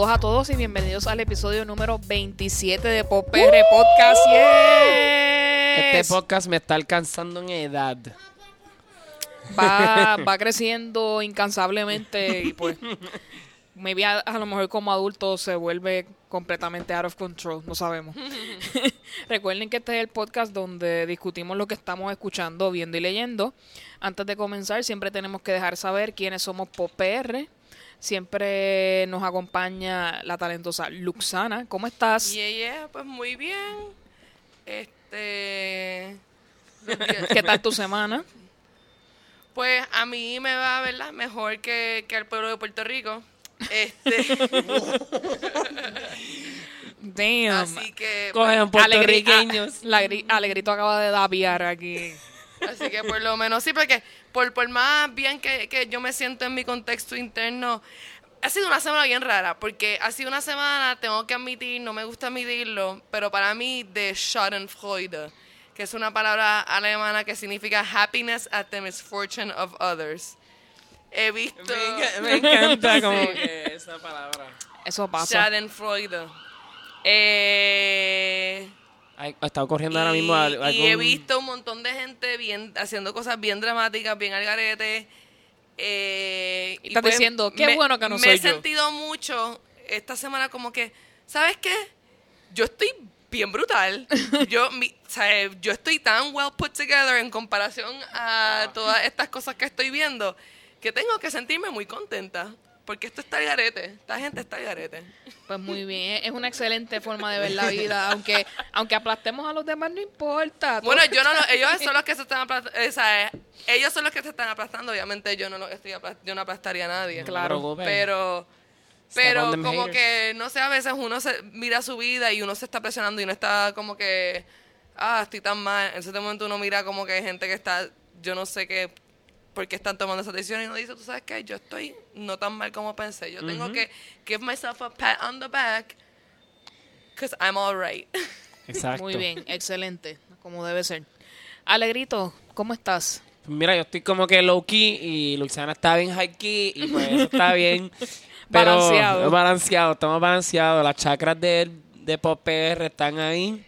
Saludos a todos y bienvenidos al episodio número 27 de Pop PR Podcast. Yes. Este podcast me está alcanzando en edad. va, va creciendo incansablemente y pues maybe a, a lo mejor como adulto se vuelve completamente out of control, no sabemos. Recuerden que este es el podcast donde discutimos lo que estamos escuchando, viendo y leyendo. Antes de comenzar, siempre tenemos que dejar saber quiénes somos Pop PR. Siempre nos acompaña la talentosa Luxana. ¿Cómo estás? Yeah, yeah, pues muy bien. Este. ¿Qué tal tu semana? Pues a mí me va, ¿verdad? Mejor que, que al pueblo de Puerto Rico. Este. Damn. así que. Cogen pues, puertorriqueños. la Alegrito acaba de dapiar aquí. así que por lo menos sí, porque por, por más bien que, que yo me siento en mi contexto interno. Ha sido una semana bien rara, porque ha sido una semana, tengo que admitir, no me gusta admitirlo, pero para mí de Schadenfreude, que es una palabra alemana que significa happiness at the misfortune of others. He visto... Me, me encanta como Sí. que esa palabra. Eso pasa. Schadenfreude. Eh, Ay, está ocurriendo ahora y, mismo al- y he algún- visto un montón de gente bien haciendo cosas bien dramáticas, bien al garete. Eh, Y estás diciendo, qué me- bueno que no me soy he yo. sentido mucho esta semana como que, ¿sabes qué? Yo estoy bien brutal. yo, mi, yo estoy tan well put together en comparación a Ah. todas estas cosas que estoy viendo que tengo que sentirme muy contenta. Porque esto está al garete. Esta gente está al garete. Pues muy bien, es una excelente forma de ver la vida, aunque aunque aplastemos a los demás no importa. Bueno, yo no lo- ellos son los que se están aplastando, ellos son los que se están aplastando, obviamente yo no lo estoy apla- yo no aplastaría a nadie. Claro. Pero pero como haters. que no sé, a veces uno se mira su vida y uno se está presionando y uno está como que ah, estoy tan mal. En ese momento uno mira como que hay gente que está yo no sé qué por qué están tomando esa decisión y uno dice, tú sabes qué, yo estoy no tan mal como pensé. Yo tengo que give myself a pat on the back because I'm all right. Exacto. Muy bien, excelente, como debe ser. Alegrito, ¿cómo estás? Mira, yo estoy como que low key y Luciana está bien high key y pues eso está bien. Pero Balanceado. Balanceado, estamos balanceados. Las chakras de, de Pop PR están ahí.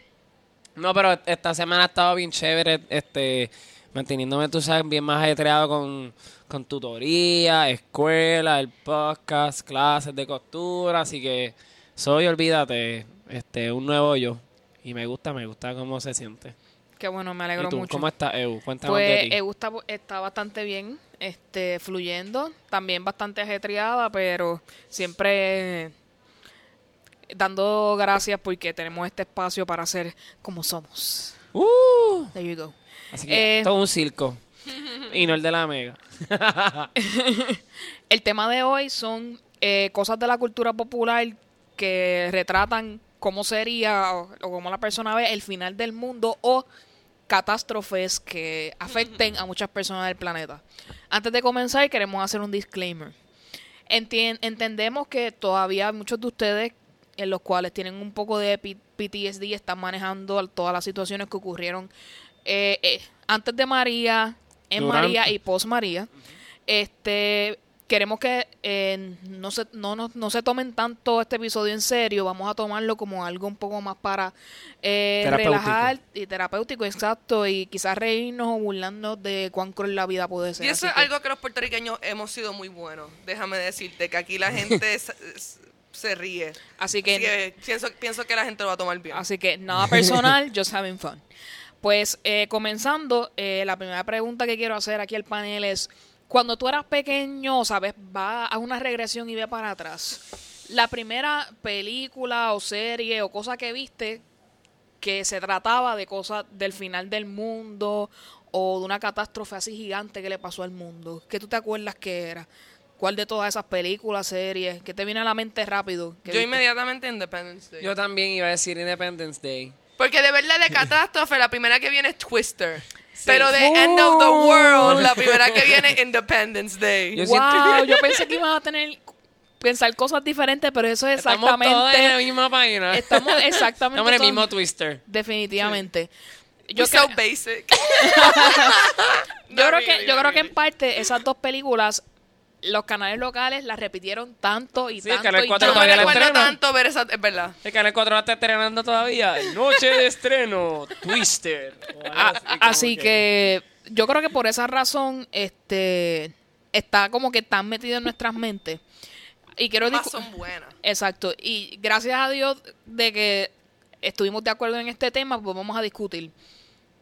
No, pero esta semana ha estado bien chévere, este, manteniéndome, tú sabes, bien más ajetreado con, con tutoría, escuela, el podcast, clases de costura, así que soy, olvídate, este, un nuevo yo. Y me gusta, me gusta cómo se siente. Qué bueno, me ¿Y alegro tú, mucho. cómo estás, Eu? Cuéntame de Pues ti. EU está, está bastante bien, este, fluyendo, también bastante ajetreada, pero siempre dando gracias porque tenemos este espacio para ser como somos. Uh, There you go. Así que Eh, todo un circo. y no el de la mega. El tema de hoy son eh, cosas de la cultura popular que retratan cómo sería o, o cómo la persona ve el final del mundo o catástrofes que afecten a muchas personas del planeta. Antes de comenzar, queremos hacer un disclaimer. Entien- entendemos que todavía muchos de ustedes, en los cuales tienen un poco de PTSD, están manejando todas las situaciones que ocurrieron eh, eh, antes de María, en Durante. María y post María. Este, queremos que eh, no, se, no, no, no se tomen tanto este episodio en serio. Vamos a tomarlo como algo un poco más para eh, Terapéutico. relajar y terapéutico, exacto. Y quizás reírnos o burlarnos de cuán cruel la vida puede ser. Y eso Así es que- algo que los puertorriqueños hemos sido muy buenos. Déjame decirte que aquí la gente se, se ríe. Así que, Así que pienso, pienso que la gente lo va a tomar bien. Así que nada personal, just having fun. Pues eh, comenzando, eh, la primera pregunta que quiero hacer aquí al panel es, cuando tú eras pequeño, sabes, va a una regresión y ve para atrás, la primera película o serie o cosa que viste que se trataba de cosas del final del mundo o de una catástrofe así gigante que le pasó al mundo, ¿qué tú te acuerdas que era? ¿Cuál de todas esas películas, series? ¿Qué te viene a la mente rápido? ¿Qué Yo viste? inmediatamente Independence Day. Yo también iba a decir Independence Day. Porque de verdad de catástrofe la primera que viene es Twister. Pero de End of the World la primera que viene es Independence Day. Yo wow, siento- yo pensé que iban a tener pensar cosas diferentes, pero eso es Estamos todos en la exactamente misma página. estamos exactamente Estamos en el mismo twister. definitivamente. Yo Yo, so cre- basic. yo creo que yo creo que en parte esas dos películas los canales locales la repitieron tanto y Sí, el tanto Canal y cuatro No me todavía la tanto ver esa... Es verdad. El Canal 4 la está estrenando todavía. Noche de estreno. Twister. o algo A- así, que yo creo que por esa razón este está como que tan metido en nuestras mentes. Y quiero discu- son buenas. Exacto. Y gracias a Dios de que estuvimos de acuerdo en este tema, pues vamos a discutir.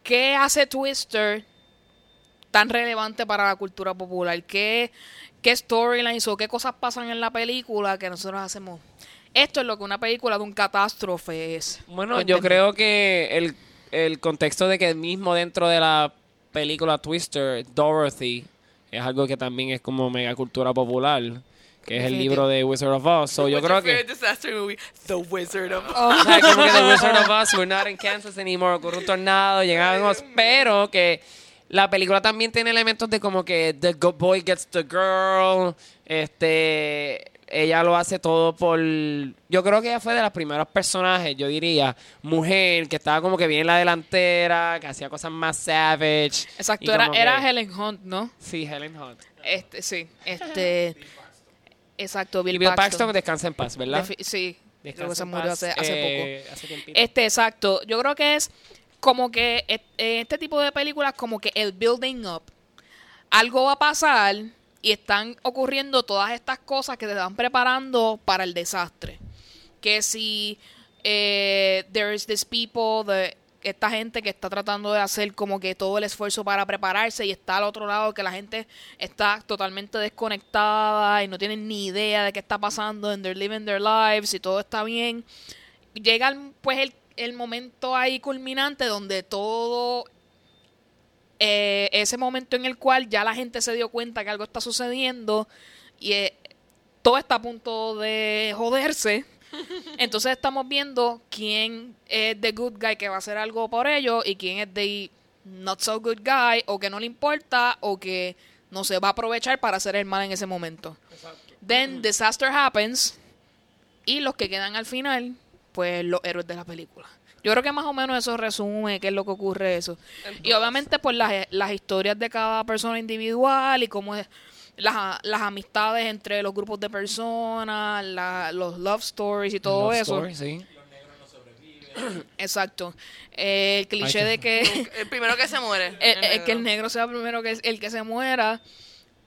¿Qué hace Twister tan relevante para la cultura popular? ¿Qué, qué storylines o qué cosas pasan en la película que nosotros hacemos? Esto es lo que una película de un catástrofe es. Bueno, yo creo que el, el contexto de que mismo dentro de la película Twister, Dorothy, es algo que también es como mega cultura popular, que es el libro de Wizard of Oz. So, yo creo que... disaster movie? The Wizard of Oh. O sea, como que The Wizard of Oz, we're not in Kansas anymore, ocurre un tornado, llegamos, pero que la película también tiene elementos de como que the go- boy gets the girl, este, ella lo hace todo por, yo creo que ella fue de los primeros personajes, yo diría, mujer, que estaba como que bien en la delantera, que hacía cosas más savage. Exacto, era, Helen Hunt, ¿no? Sí, Helen Hunt. Este, sí, este... Exacto, Bill, y Bill Paxton, Paxton. descansa en paz, ¿verdad? Defi- sí, creo que Descansa se en murió paz, hace, hace poco. eh, hace tiempito. Este, exacto. Yo creo que es como que eh, este tipo de películas, como que el building up. Algo va a pasar y están ocurriendo todas estas cosas que te van preparando para el desastre. Que si eh, there is this people, esta gente que está tratando de hacer como que todo el esfuerzo para prepararse y está al otro lado que la gente está totalmente desconectada y no tienen ni idea de qué está pasando and they're living their lives y todo está bien llega pues el, el momento ahí culminante donde todo eh, ese momento en el cual ya la gente se dio cuenta que algo está sucediendo y eh, todo está a punto de joderse entonces estamos viendo quién es the good guy que va a hacer algo por ellos y quién es the not so good guy o que no le importa o que no se va a aprovechar para hacer el mal en ese momento. Then disaster happens y los que quedan al final, pues los héroes de la película. Yo creo que más o menos eso resume qué es lo que ocurre eso. Y obviamente por las, las historias de cada persona individual y cómo es las, las amistades entre los grupos de personas, la- los love stories y todo Love eso. Story, sí. Exacto. Eh, el cliché Ay, de que El primero que se muere. el, el el que el negro. negro sea primero que el que se muera.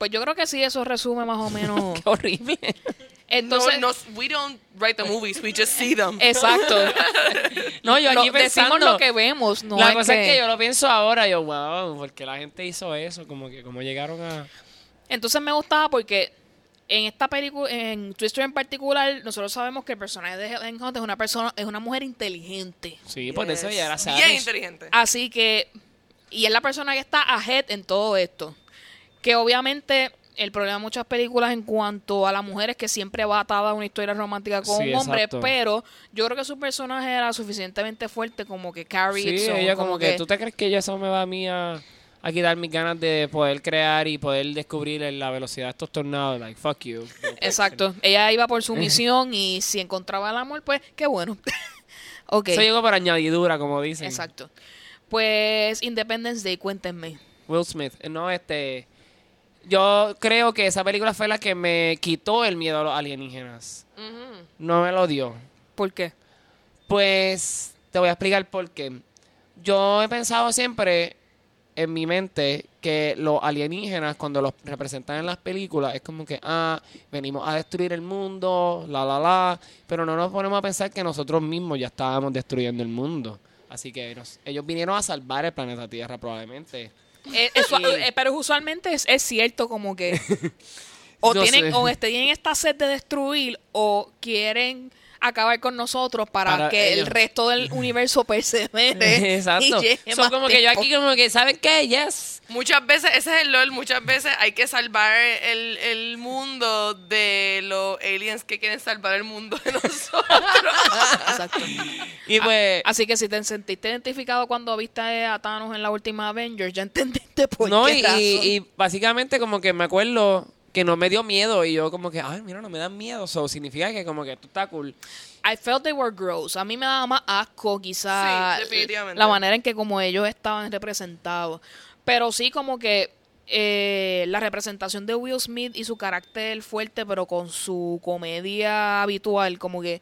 Pues yo creo que sí, eso resume más o menos. Qué horrible. Entonces, no, no, we don't write the movies, we just see them. exacto. No, yo aquí Lo- decimos pensando. lo que vemos, no la es cosa que... es que yo lo pienso ahora, yo, wow, porque la gente hizo eso, como que como llegaron a... Entonces me gustaba porque en esta película, en Twister en particular, nosotros sabemos que el personaje de Helen Hunt es una persona, es una mujer inteligente. Sí, por eso Yes. ya era Bien inteligente. Así que, y es la persona que está ahead en todo esto. Que obviamente el problema de muchas películas en cuanto a la mujer es que siempre va atada a una historia romántica con Sí, un hombre, exacto. pero yo creo que su personaje era suficientemente fuerte como que carry Sí, ella como que, ¿tú te crees que ella eso me va a mí a, a quitar mis ganas de poder crear y poder descubrir la velocidad de estos tornados? Like, fuck you. Exacto, ella iba por su misión y si encontraba el amor, pues qué bueno. ok, Eso llegó por añadidura, como dicen. exacto. Pues Independence Day, cuéntenme. Will Smith. No, este... Yo creo que esa película fue la que me quitó el miedo a los alienígenas. No me lo dio. ¿Por qué? Pues te voy a explicar por qué. Yo he pensado siempre en mi mente que los alienígenas, cuando los representan en las películas, es como que, ah, venimos a destruir el mundo, la, la, la, pero no nos ponemos a pensar que nosotros mismos ya estábamos destruyendo el mundo. Así que nos- ellos vinieron a salvar el planeta Tierra probablemente. Eh, eso- Sí. eh, pero usualmente es, es cierto como que o No tienen sé. o tienen esta sed de destruir o quieren acabar con nosotros para, Para que ellos. el resto del universo persevere Exacto. Son como que yo aquí como que, ¿saben qué? Yes. Muchas veces, ese es el LOL, muchas veces hay que salvar el, el mundo de los aliens que quieren salvar el mundo de nosotros. Exacto. Y pues... Así que si te sentiste identificado cuando viste a Thanos en la última Avengers, ya entendiste por no, qué y, y, y básicamente como que me acuerdo que no me dio miedo y yo como que, ay, mira, no me dan miedo. So, significa que como que esto está cool. I felt they were gross. A mí me daba más asco, quizá, Sí, definitivamente. la manera en que como ellos estaban representados. Pero sí, como que eh, la representación de Will Smith y su carácter fuerte, pero con su comedia habitual, como que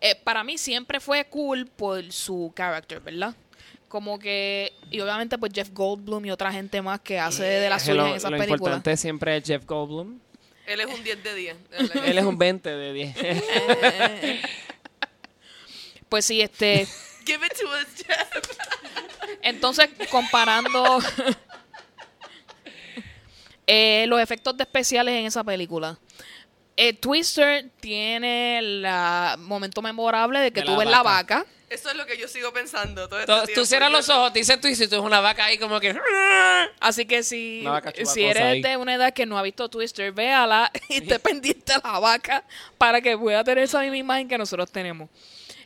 eh, para mí siempre fue cool por su carácter, ¿verdad? Como que, y obviamente pues Jeff Goldblum y otra gente más que hace de las Que suyas lo, en esas lo películas. importante siempre es Jeff Goldblum. Él es un 10 de 10. Él es un 20 de 10. Pues sí, este, Give it to us, Jeff. entonces comparando eh, los efectos de especiales en esa película. Eh, Twister tiene el momento memorable de que De tú la ves la vaca. Eso es lo que yo sigo pensando todo este tú, cierras los ojos, te dices tú y si tú es una vaca ahí como que... Así que si, si eres ahí. de una edad que no ha visto Twister, véala y esté pendiente a la vaca para que pueda tener esa misma imagen que nosotros tenemos.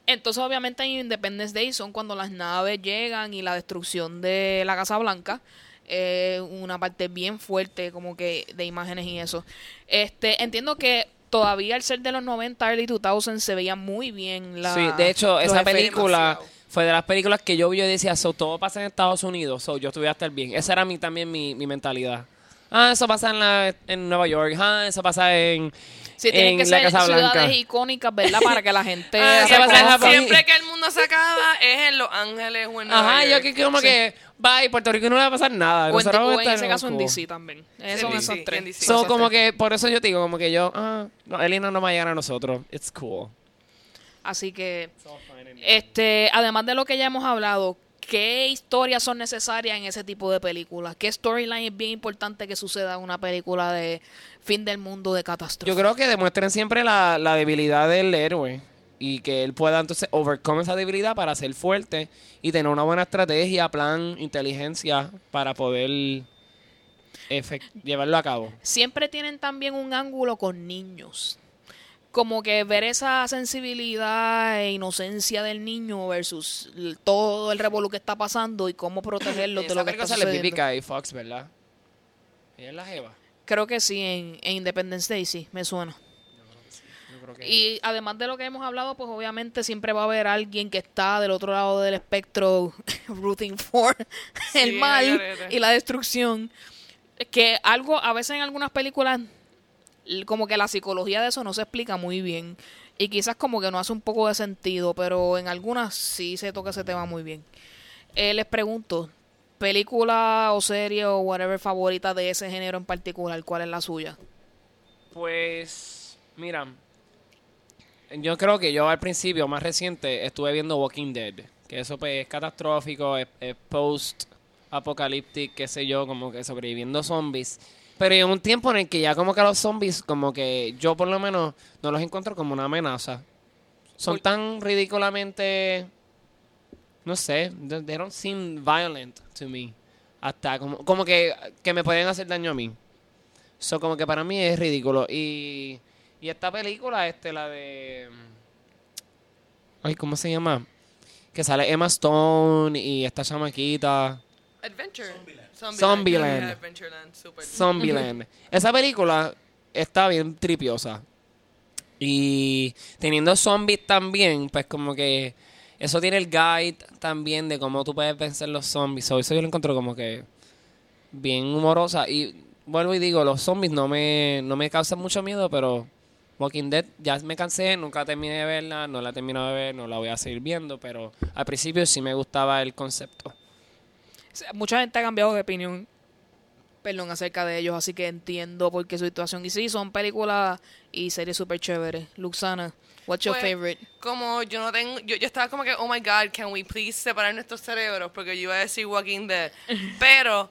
Entonces, obviamente, en Independence Day son cuando las naves llegan y la destrucción de la Casa Blanca. eh, una parte bien fuerte, como que de imágenes y eso. Este, entiendo que todavía al ser de los 90, early 2000, se veía muy bien la. Sí, de hecho, esa película demasiado. fue de las películas que yo vi y decía, so, todo pasa en Estados Unidos, so, yo estuve a estar bien. Esa era mi, también mi, mi mentalidad. Ah, eso pasa en, la, en Nueva York. Ah, eso pasa en, Sí, tienen en que la ser Casa Blanca. ciudades icónicas, ¿verdad? Para que la gente. Ah, Siempre, pasa en reconozca. Japón. siempre que el mundo se acaba es en Los Ángeles o en Nueva Ajá, yo que como Sí. que, bye, Puerto Rico no le va a pasar nada. O en, o en ese caso en. DC también. Esos Sí, son esos tres. DC. So, como tres. que, por eso yo te digo, como que yo, ah, no, Elena no va a llegar a nosotros. It's cool. Así que, este, además de lo que ya hemos hablado, ¿qué historias son necesarias en ese tipo de películas? ¿Qué storyline es bien importante que suceda en una película de fin del mundo de catástrofe? Yo creo que demuestren siempre la, la debilidad del héroe y que él pueda entonces overcome esa debilidad para ser fuerte y tener una buena estrategia, plan, inteligencia para poder llevarlo a cabo. Siempre tienen también un ángulo con niños. Como que ver esa sensibilidad e inocencia del niño versus todo el revolú que está pasando y cómo protegerlo de Esa lo que está Fox, ¿verdad? Ella es la jeva. Creo que sí, en, en Independence Day sí, me suena. Yo creo que Y además de lo que hemos hablado, pues obviamente siempre va a haber alguien que está del otro lado del espectro rooting for el Sí, mal y la destrucción. Que algo, a veces en algunas películas, como que la psicología de eso no se explica muy bien. Y quizás como que no hace un poco de sentido, pero en algunas sí se toca ese tema muy bien. Eh, les pregunto, película o serie o whatever favorita de ese género en particular, ¿cuál es la suya? Pues, mira, yo creo que yo al principio, más reciente, estuve viendo Walking Dead, que eso pues es catastrófico, es, es post-apocalíptico, qué sé yo, como que sobreviviendo zombies. Pero en un tiempo en el que ya como que los zombies, como que yo por lo menos no los encuentro como una amenaza. Son Por- tan ridículamente, no sé, they, don't seem violent to me. Hasta como, como que, que me pueden hacer daño a mí. So, como que para mí es ridículo. Y, y esta película, este, la de... Ay, ¿cómo se llama? Que sale Emma Stone y esta chamaquita. Adventure. Zombieland. Yeah, Adventureland, super. Zombieland. Esa película está bien tripiosa. Y teniendo zombies también, pues como que eso tiene el guide también de cómo tú puedes vencer los zombies. So, eso yo lo encuentro como que bien humorosa. Y vuelvo y digo, los zombies no me, no me causan mucho miedo, pero Walking Dead ya me cansé, nunca terminé de verla, no la he terminado de ver, no la voy a seguir viendo, pero al principio sí me gustaba el concepto. mucha gente ha cambiado de opinión perdón acerca de ellos así que entiendo por qué su situación y sí son películas y series súper chéveres Luxana what's your Pues, favorite Como yo no tengo, yo, yo estaba como que, oh my god, can we please separar nuestros cerebros? Porque yo iba a decir Walking Dead. Pero,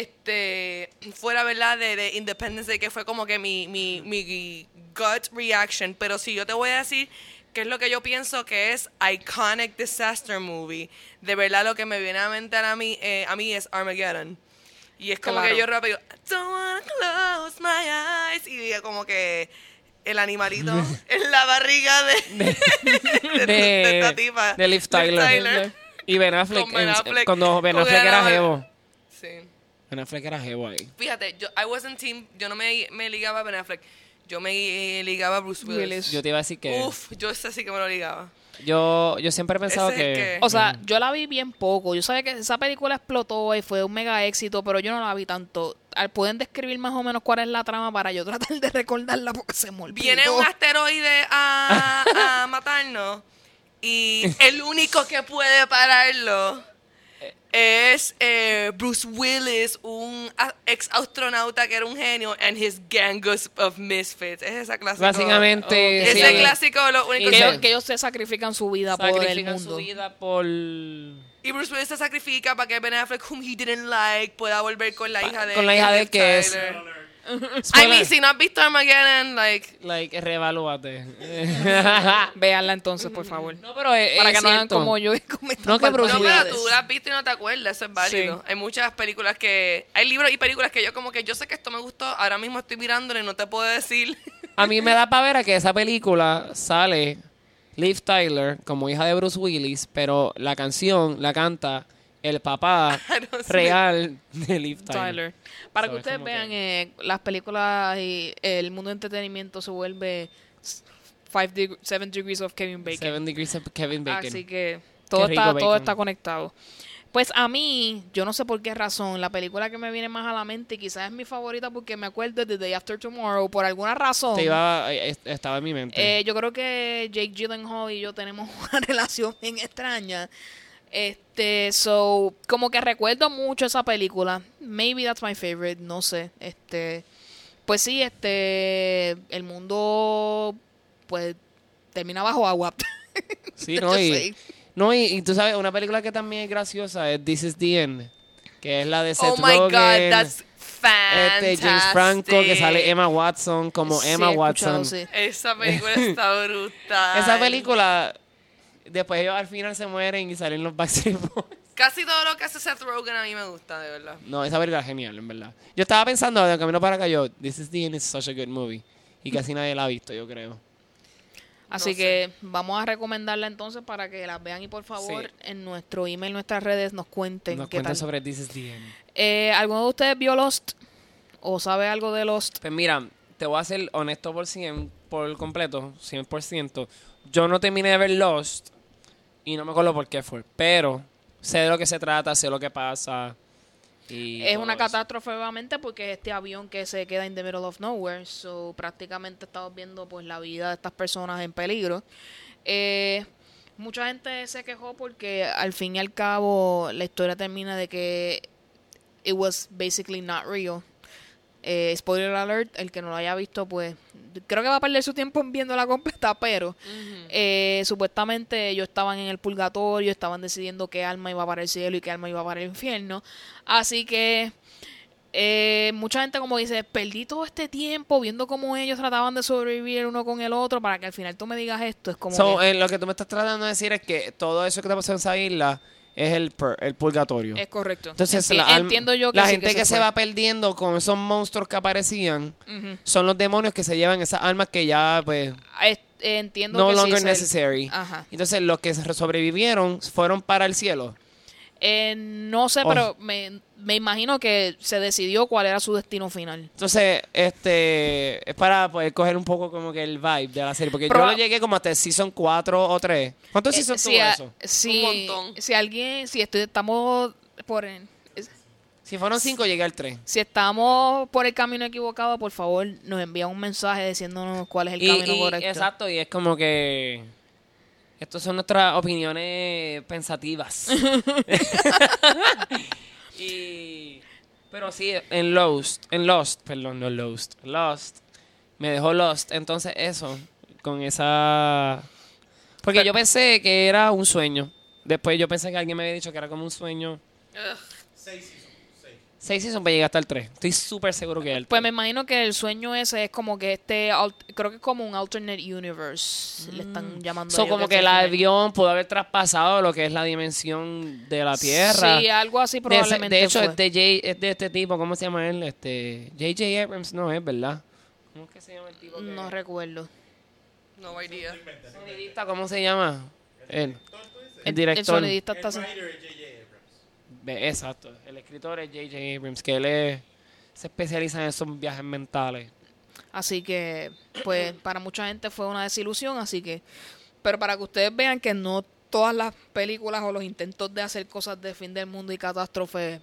este, fuera, ¿verdad? De, de Independence Day, que fue como que mi, mi, mi gut reaction. Pero si yo te voy a decir qué es lo que yo pienso que es iconic disaster movie, de verdad lo que me viene a mente a mí, eh, a mí es Armageddon. Y es como Claro. que yo rápido, don't wanna close my eyes. Y como que el animalito en la barriga de, de, de esta tipa. de Liv Tyler. Y Ben Affleck, en- cuando Ben Affleck era jevo. Sí. Ben Affleck era jevo ahí. Fíjate, yo I wasn't team, yo no me, me ligaba a Ben Affleck. yo me ligaba a Bruce Willis. Willis. Yo te iba a decir que Uf, yo ese sí que me lo ligaba. yo, yo siempre he pensado Ese es el que, que- O sea, yo la vi bien poco. Yo sabía que esa película explotó y fue un mega éxito, pero yo no la vi tanto. Al- ¿Pueden describir más o menos cuál es la trama para yo tratar de recordarla porque se me olvidó? Viene un asteroide a, a matarnos y el único que puede pararlo es eh, Bruce Willis, un ex astronauta que era un genio, and his gang of- misfits. Es esa clásica. básicamente Ok. sí, Ese clásico, lo único que, que- ellos, que ellos se sacrifican su vida por el sacrifican mundo. su vida por Y Bruce Willis se sacrifica para que Ben Affleck, whom he didn't like, pueda volver con la hija de con la hija de él, que es- Tyler. I mean, si no has visto Armageddon, like... like reevalúate. Véanla entonces, por favor. no, pero es, para es que no hagan cierto. como yo y cometan No, que No, pero tú la has visto y no te acuerdas, eso es válido. Sí. Hay muchas películas que... Hay libros y películas que yo como que yo sé que esto me gustó, ahora mismo estoy mirándolo y no te puedo decir. A mí me da para ver a que esa película sale Liv Tyler como hija de Bruce Willis, pero la canción la canta el papá real de Liv Tyler. Tyler. Para que ustedes vean, que- eh, las películas y el mundo de entretenimiento se vuelve five deg- Seven Degrees of Kevin Bacon. Seven Degrees of Kevin Bacon. Así que todo, está, todo está conectado. Pues a mí, yo no sé por qué razón, la película que me viene más a la mente, quizás es mi favorita porque me acuerdo de The Day After Tomorrow, por alguna razón. Te iba, eh, estaba en mi mente. Eh, yo creo que Jake Gyllenhaal y yo tenemos una relación bien extraña. Este, so, como que recuerdo mucho esa película. Maybe that's my favorite, no sé. Este, pues sí, este, el mundo, pues, termina bajo agua. sí, no, y, sé. no y, y tú sabes, una película que también es graciosa es This is the End, que es la de Seth oh my Rogen, God, that's fantastic. este, James Franco, que sale Emma Watson como Sí, Emma Watson. sí. Esa película está brutal. Esa película, después ellos al final se mueren y salen los Backstreet Boys. Casi todo lo que hace Seth Rogen a mí me gusta, de verdad. No, esa película es genial, en verdad. Yo estaba pensando, de camino para acá, yo, This is the End is such a good movie. Y casi nadie la ha visto, yo creo. Así No sé. que vamos a recomendarla entonces para que las vean y por favor Sí. en nuestro email, nuestras redes nos cuenten Nos qué cuentan tal. sobre This is the End. Eh, ¿Alguno de ustedes vio Lost? ¿O sabe algo de Lost? Pues mira, te voy a ser honesto por 100, por completo, 100%. Yo no terminé de ver Lost y no me acuerdo por qué fue, pero sé de lo que se trata, sé lo que pasa. Y es una eso. catástrofe obviamente porque es este avión que se queda in the middle of nowhere. So prácticamente estamos viendo pues la vida de estas personas en peligro. Eh, mucha gente se quejó porque al fin y al cabo la historia termina de que it was basically not real. Eh, spoiler alert, el que no lo haya visto, pues creo que va a perder su tiempo viendo la completa, pero eh, supuestamente ellos estaban en el purgatorio, estaban decidiendo qué alma iba para el cielo y qué alma iba para el infierno. Así que eh, mucha gente como dice, perdí todo este tiempo viendo cómo ellos trataban de sobrevivir el uno con el otro para que al final tú me digas esto. Es como... So, que eh, lo que tú me estás tratando de decir es que todo eso que te pasó en esa isla es el, el purgatorio. es correcto. Entonces, Enti- la, alma- entiendo yo que la sí gente que, se, va perdiendo con esos monstruos que aparecían son los demonios que se llevan esas almas que ya, pues, Es- entiendo no que sí, longer se- necessary. Ajá. Entonces, los que sobrevivieron fueron para el cielo. Eh, no sé, Oh. pero me, me imagino que se decidió cuál era su destino final. Entonces, este, es para poder coger un poco como que el vibe de la serie. Porque Proba- yo lo llegué como hasta el season 4 o 3. ¿Cuántos Eh, seasons si, tuvo a- eso? si, Un montón. si alguien, si estoy, estamos por en- es- Si fueron 5, llegué al 3. si estamos por el camino equivocado, por favor, nos envía un mensaje diciéndonos cuál es el Y, camino y- correcto. exacto, y es como que... Estas son nuestras opiniones pensativas. y, pero sí, en Lost, en Lost, perdón, no Lost, Lost, me dejó Lost. Entonces eso, con esa... Porque yo pensé que era un sueño. Después yo pensé que alguien me había dicho que era como un sueño. Ugh. Seis seasons para llegar hasta el 3. Estoy súper seguro que es el 3. Pues me imagino que el sueño ese es como que este, creo que es como un alternate universe, le están llamando. Mm. So, ellos, como es que el avión pudo haber traspasado lo que es la dimensión de la Tierra. Sí, algo así De, ese- probablemente de hecho, fue. es de, J- es de este tipo, ¿cómo se llama él? Este, J.J. Abrams no es, ¿verdad? ¿Cómo es que se llama el tipo? que- No recuerdo. No idea. sonidista, ¿Cómo se llama? Él. El El director. sonidista está... Ve, Exacto. El escritor es J.J. Abrams, que él es- se especializa en esos viajes mentales. Así que, pues, para mucha gente fue una desilusión, así que... Pero para que ustedes vean que no todas las películas o los intentos de hacer cosas de fin del mundo y catástrofe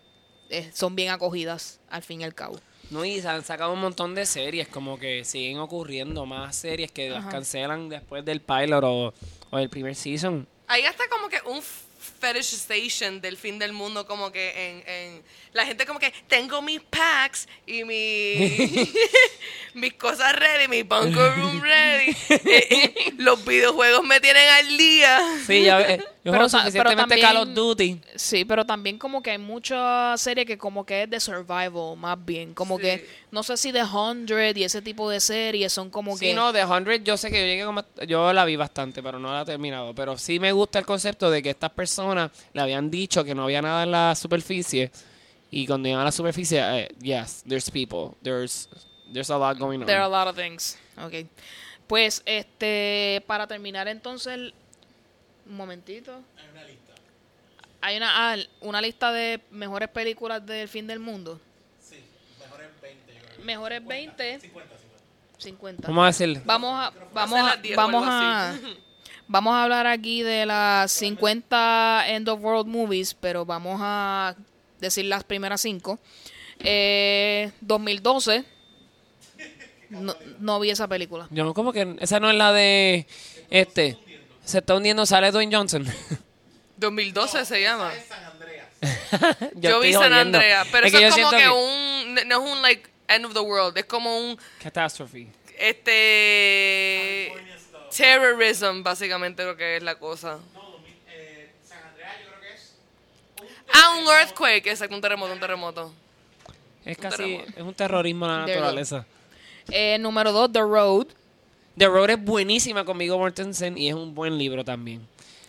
eh, son bien acogidas al fin y al cabo. No, y se han sacado un montón de series, como que siguen ocurriendo más series que las cancelan después del pilot o, o del primer season. Ahí está como que un fetishization del fin del mundo, como que en, en la gente como que tengo mis packs y mi, mis cosas ready, mi bunker room ready. Los videojuegos me tienen al día. Sí, ya ves. Yo Pero juego pero suficientemente Call of también- Duty. Sí, pero también como que hay mucha serie que como que es de survival, más bien. Como Sí. que, no sé si The 100 y ese tipo de series son como Sí, que... no, The 100 yo sé que yo llegué como... Yo la vi bastante, pero no la he terminado. Pero sí me gusta el concepto de que estas personas le habían dicho que no había nada en la superficie. Y cuando llegan a la superficie, eh, yes, there's people. There's, there's a lot going on. There are a lot of things. Ok. Pues, este, para terminar entonces, el- un momentito. Hay una lista. Hay una, ah, una lista de mejores películas del fin del mundo. Sí, mejores 20, yo creo. Mejores 20, 50, 50. 50. Vamos a decir... Vamos a, vamos a, las 10 o vamos a, vamos a hablar aquí de las 50 End of World Movies, pero vamos a decir las primeras 5. Eh, 2012. No, no vi esa película. Yo no, como que esa no es la de... Este... Se está hundiendo, sale Dwayne Johnson. 2012 se llama. Es San Andreas. Yo, vi estoy San jodiendo. Andrea, pero Es eso que es yo como que, siento un no es un like end of the world, es como un Catastrophe. este terrorism básicamente lo que es la cosa. No, 2000, eh, San Andreas yo creo que es. un Ah, un earthquake, exacto, un terremoto, un terremoto. Es Un casi... terremoto. Es un terrorismo a la naturaleza. Eh, número 2, The Road. The Road es buenísima con Viggo Mortensen y es un buen libro también.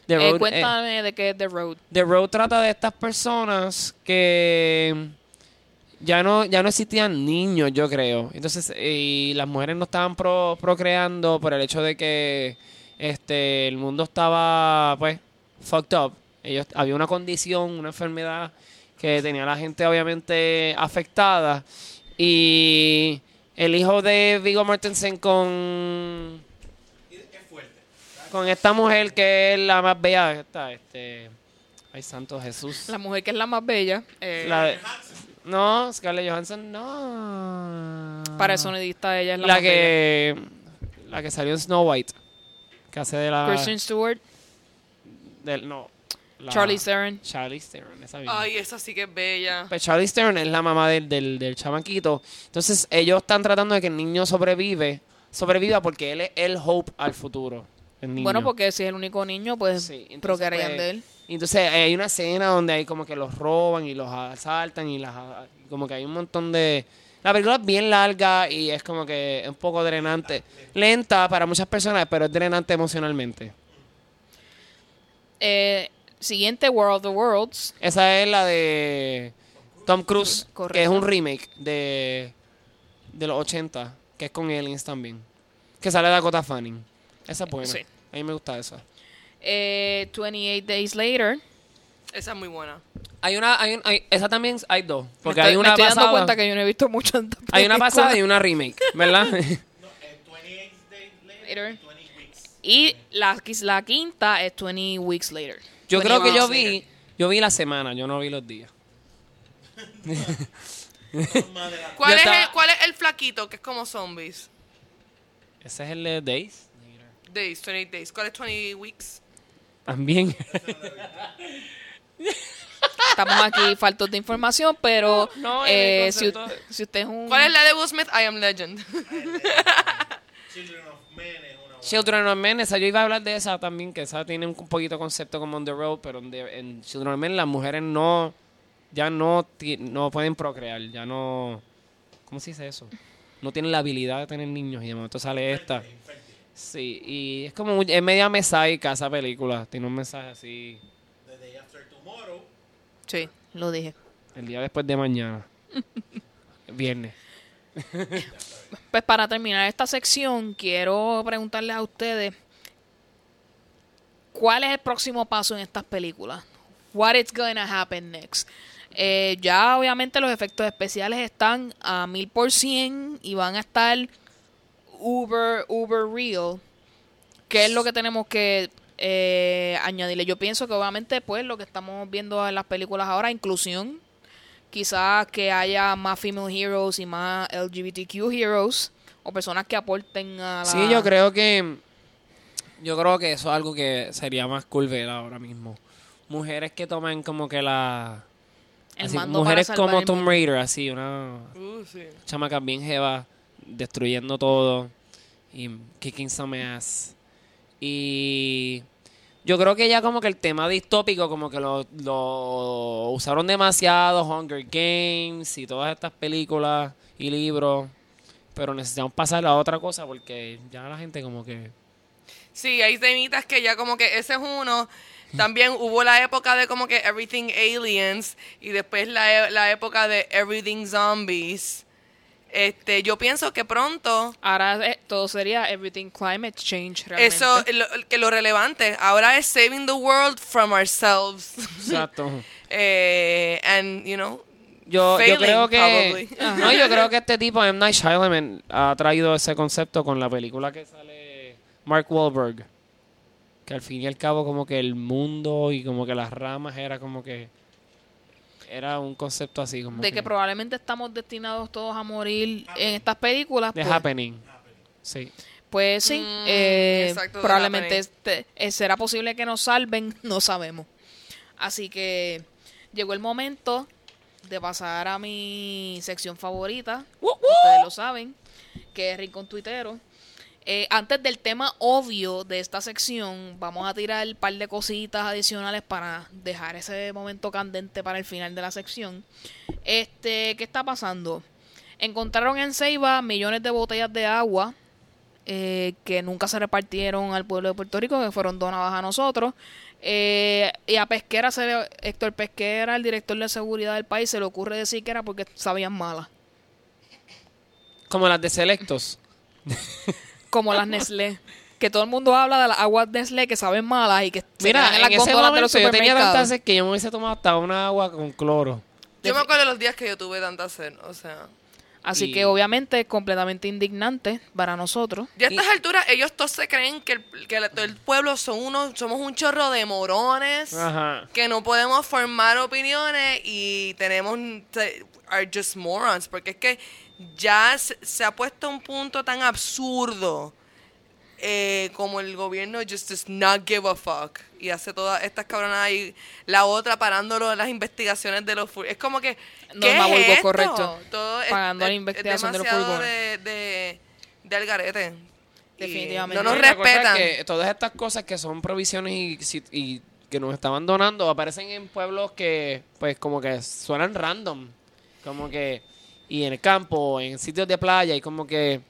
The Eh, Road, eh, cuéntame de qué es The Road. The Road trata de estas personas que ya no, ya no existían niños, yo creo. Entonces, eh, y las mujeres no estaban pro- procreando por el hecho de que este el mundo estaba, pues, fucked up. Ellos, había una condición, una enfermedad que tenía a la gente obviamente afectada. Y el hijo de Viggo Mortensen con Es fuerte. con esta mujer que es la más bella esta, este ay santo Jesús La mujer que es la más bella. eh, La de- no Scarlett Johansson no para el sonidista ella es la, la más bella. que la que salió en Snow White que hace de la Kristen Stewart, del no la- Charlie Theron. Charlize Theron esa misma. Ay, esa sí que es bella. Pues Charlize Theron es la mamá del, del, del chamaquito. Entonces ellos están tratando de que el niño sobrevive, sobreviva porque él es el hope al futuro. el niño. Bueno, porque si es el único niño, pues Sí, entonces, procrearían pues, de él. Entonces hay una escena donde hay como que los roban y los asaltan y las como que hay un montón de la película es bien larga y es como que un poco drenante, lenta para muchas personas, pero es drenante emocionalmente. Eh, siguiente, World of the Worlds. Esa es la de Tom Cruise, Correcto. que es un remake de de los 80, que es con aliens también, que sale Dakota Fanning. Esa es buena. Sí. A mí me gusta esa. Eh, 28 Days Later. Esa es muy buena. Hay una hay, un- hay- esa también hay dos, porque me estoy, hay me una estoy pasada. dando cuenta que yo no he visto esta Hay una pasada y una remake, ¿verdad? No, eh, 28 days later, Later. 20 weeks. Y la, la quinta es 20 Weeks Later. Yo 20 creo que yo vi, yo vi la semana, yo no vi los días. ¿Cuál, es el, ¿Cuál es el flaquito que es como zombies? Ese es el de Days. Days, 28 days. ¿Cuál es 20 weeks? También. Estamos aquí faltos de información, pero No, el eh, si, si usted es un... ¿Cuál es la de Will Smith? I Am Legend. Children of Men. Children of Men, esa yo iba a hablar de esa también, que esa tiene un poquito concepto como On the Road, pero en, Children of Men las mujeres no, ya no, ti- no pueden procrear, ya no, ¿cómo se dice eso? No tienen la habilidad de tener niños y de momento sale esta. Sí, y es como, es media mesaica esa película, tiene un mensaje así, The Day After Tomorrow. Sí, lo dije. el día después de mañana, viernes. Pues para terminar esta sección, quiero preguntarles a ustedes cuál es el próximo paso en estas películas. What is to happen next? Eh, ya obviamente los efectos especiales están a mil por cien y van a estar uber, uber real, ¿qué es lo que tenemos que eh, añadirle? Yo pienso que obviamente pues lo que estamos viendo en las películas ahora, inclusión, quizás que haya más female heroes y más LGBTQ heroes o personas que aporten a la... Sí, yo creo que. Yo creo que eso es algo que sería más cool ver ahora mismo. Mujeres que tomen como que la. El así, mujeres como el Tomb. Raider, así, una Uh, sí. chamaca bien jeva, destruyendo todo y kicking some ass. Y yo creo que ya como que el tema distópico como que lo, lo usaron demasiado, Hunger Games y todas estas películas y libros, pero necesitamos pasar a otra cosa porque ya la gente como que... Sí, hay temitas que ya como que ese es uno. También hubo la época de como que Everything Aliens y después la, la época de Everything Zombies. Este, yo pienso que pronto Ahora eh, todo sería everything climate change. Realmente. eso lo, que lo relevante ahora es saving the world from ourselves. Exacto. eh, and you know, Yo, yo Failing, creo que probably. no, yo creo que este tipo M Night Shyamalan ha traído ese concepto con la película que sale Mark Wahlberg, que al fin y al cabo como que el mundo y como que las ramas era como que era un concepto así como de que probablemente estamos destinados todos a morir en estas películas. The pues, Happening. Sí. Pues sí, Mm, eh, exacto, probablemente este- eh, será posible que nos salven, no sabemos. Así que llegó el momento de pasar a mi sección favorita, ustedes lo saben, que es Rincón Tuitero. Eh, antes del tema obvio de esta sección, vamos a tirar un par de cositas adicionales para dejar ese momento candente para el final de la sección. Este, ¿qué está pasando? Encontraron en Ceiba millones de botellas de agua eh, que nunca se repartieron al pueblo de Puerto Rico, que fueron donadas a nosotros. Eh, y a Pesquera, se le- Héctor Pesquera, el director de seguridad del país, se le ocurre decir que era porque sabían malas. Como las de Selectos. Como las Nestlé. Que todo el mundo habla de las aguas Nestlé que saben malas y que se Mira, quedan en las en ese de los yo tenía supermercados. tantas sed que yo me hubiese tomado hasta una agua con cloro. yo me acuerdo de los días que yo tuve tanta sed, o sea, Así Y- que obviamente es completamente indignante para nosotros. Ya a estas alturas ellos todos se creen que el, que el- todo el pueblo son unos, somos un chorro de morones, Ajá. que no podemos formar opiniones y tenemos, te- are just morons, porque es que ya se, se ha puesto a un punto tan absurdo eh, como el gobierno just does not give a fuck y hace todas estas cabronadas y la otra parándolo en las investigaciones de los es como que No, ¿qué es esto? correcto. Todo es- Pagando la es- investigación de los furgones. de, de, de algarete Y Definitivamente. no nos la respetan que todas estas cosas que son provisiones y, si- y que nos estaban donando aparecen en pueblos que, pues, como que suenan random. Como que. Y en el campo, en sitios de playa, y como que.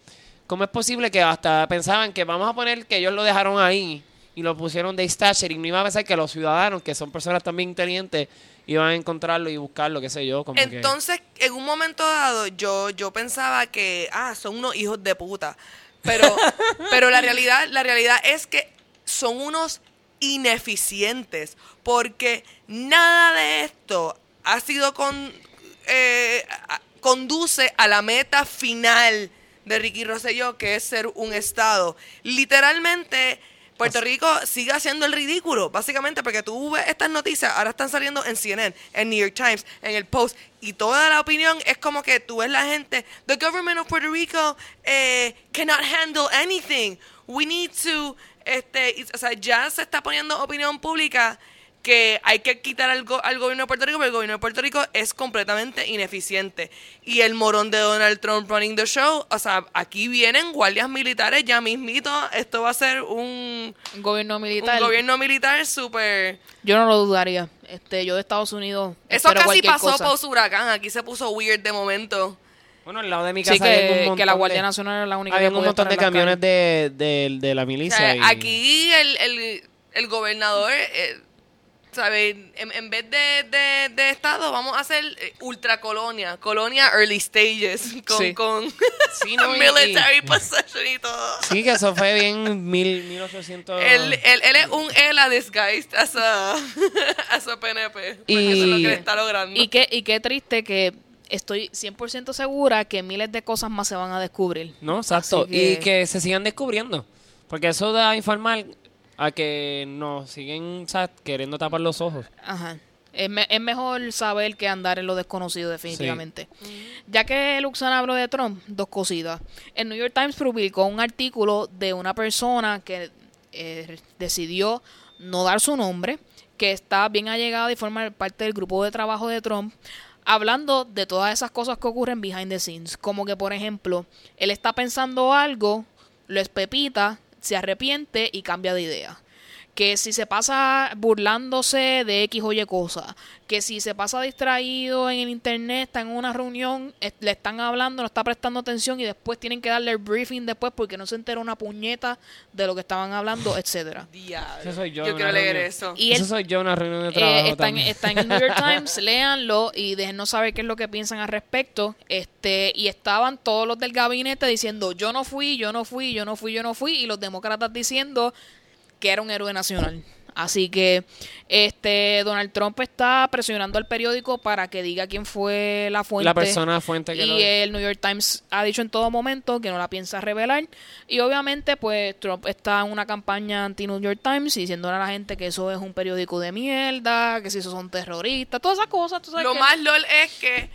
¿Cómo es posible que hasta pensaban que vamos a poner que ellos lo dejaron ahí y lo pusieron de stasher y no iba a pensar que los ciudadanos, que son personas también inteligentes, iban a encontrarlo y buscarlo, qué sé yo? Como que- Entonces, en un momento dado, yo, yo pensaba que, ah, son unos hijos de puta. Pero, pero la realidad, la realidad es que son unos ineficientes. Porque nada de esto ha sido con eh, conduce a la meta final de Ricky Rosselló, que es ser un estado. Literalmente. Puerto Rico sigue haciendo el ridículo, básicamente, porque tú ves estas noticias, ahora están saliendo en CNN, en New York Times, en el Post, y toda la opinión es como que tú ves la gente, the government of Puerto Rico eh, cannot handle anything, we need to, este, y- o sea, ya se está poniendo opinión pública que hay que quitar al, go- al gobierno de Puerto Rico, porque el gobierno de Puerto Rico es completamente ineficiente. Y el morón de Donald Trump running the show, o sea, aquí vienen guardias militares ya mismito, esto va a ser un, Un gobierno un militar. gobierno militar súper... Yo no lo dudaría. Este, yo de Estados Unidos. Eso casi pasó cosa. post huracán, aquí se puso weird de momento. Bueno, al lado de mi casa Sí, había un que, montón que la de- Guardia Nacional era la única Había que un montón de camiones de, de, de la O milicia. sea, y- aquí el, el, el gobernador, eh, ¿sabes? En, en vez de, de, de estado, vamos a hacer eh, ultracolonia, colonia early stages, con, Sí. con Sí, no, y- military possession y todo. Sí, que eso fue bien mil, 1800. Él, él, él es un ELA disguised as a, as a PNP. Y- eso es lo que le está logrando. Y qué, y qué triste que estoy 100% segura que miles de cosas más se van a descubrir. No, exacto. Que- Y que se sigan descubriendo. Porque eso da a informar a que nos siguen ¿sabes? queriendo tapar los ojos. Ajá. Es, me- es mejor saber que andar en lo desconocido, definitivamente. Ya que Luxana habló de Trump, dos cositas. El New York Times publicó un artículo de una persona que eh, decidió no dar su nombre, que está bien allegada y forma parte del grupo de trabajo de Trump, hablando de todas esas cosas que ocurren behind the scenes. Como que, por ejemplo, él está pensando algo, lo espepita, se arrepiente y cambia de idea que si se pasa burlándose de X o Y cosa, que si se pasa distraído en el internet, está en una reunión, es- le están hablando, no está prestando atención y después tienen que darle el briefing después porque no se enteró una puñeta de lo que estaban hablando, etcétera. Eso soy yo Yo quiero leer reunión. eso. Y eso él- soy yo en una reunión de Eh, trabajo está, en, está en el New York Times, léanlo y déjenos saber qué es lo que piensan al respecto. Este, y estaban todos los del gabinete diciendo yo no fui, yo no fui, yo no fui, yo no fui, y los demócratas diciendo que era un héroe nacional. Así que este Donald Trump está presionando al periódico para que diga quién fue la fuente. La persona fuente que y lo- el New York Times ha dicho en todo momento que no la piensa revelar. Y obviamente, pues Trump está en una campaña anti-New York Times y diciéndole a la gente que eso es un periódico de mierda, que si esos son terroristas, todas esas cosas. tú sabes Lo que- más lol es que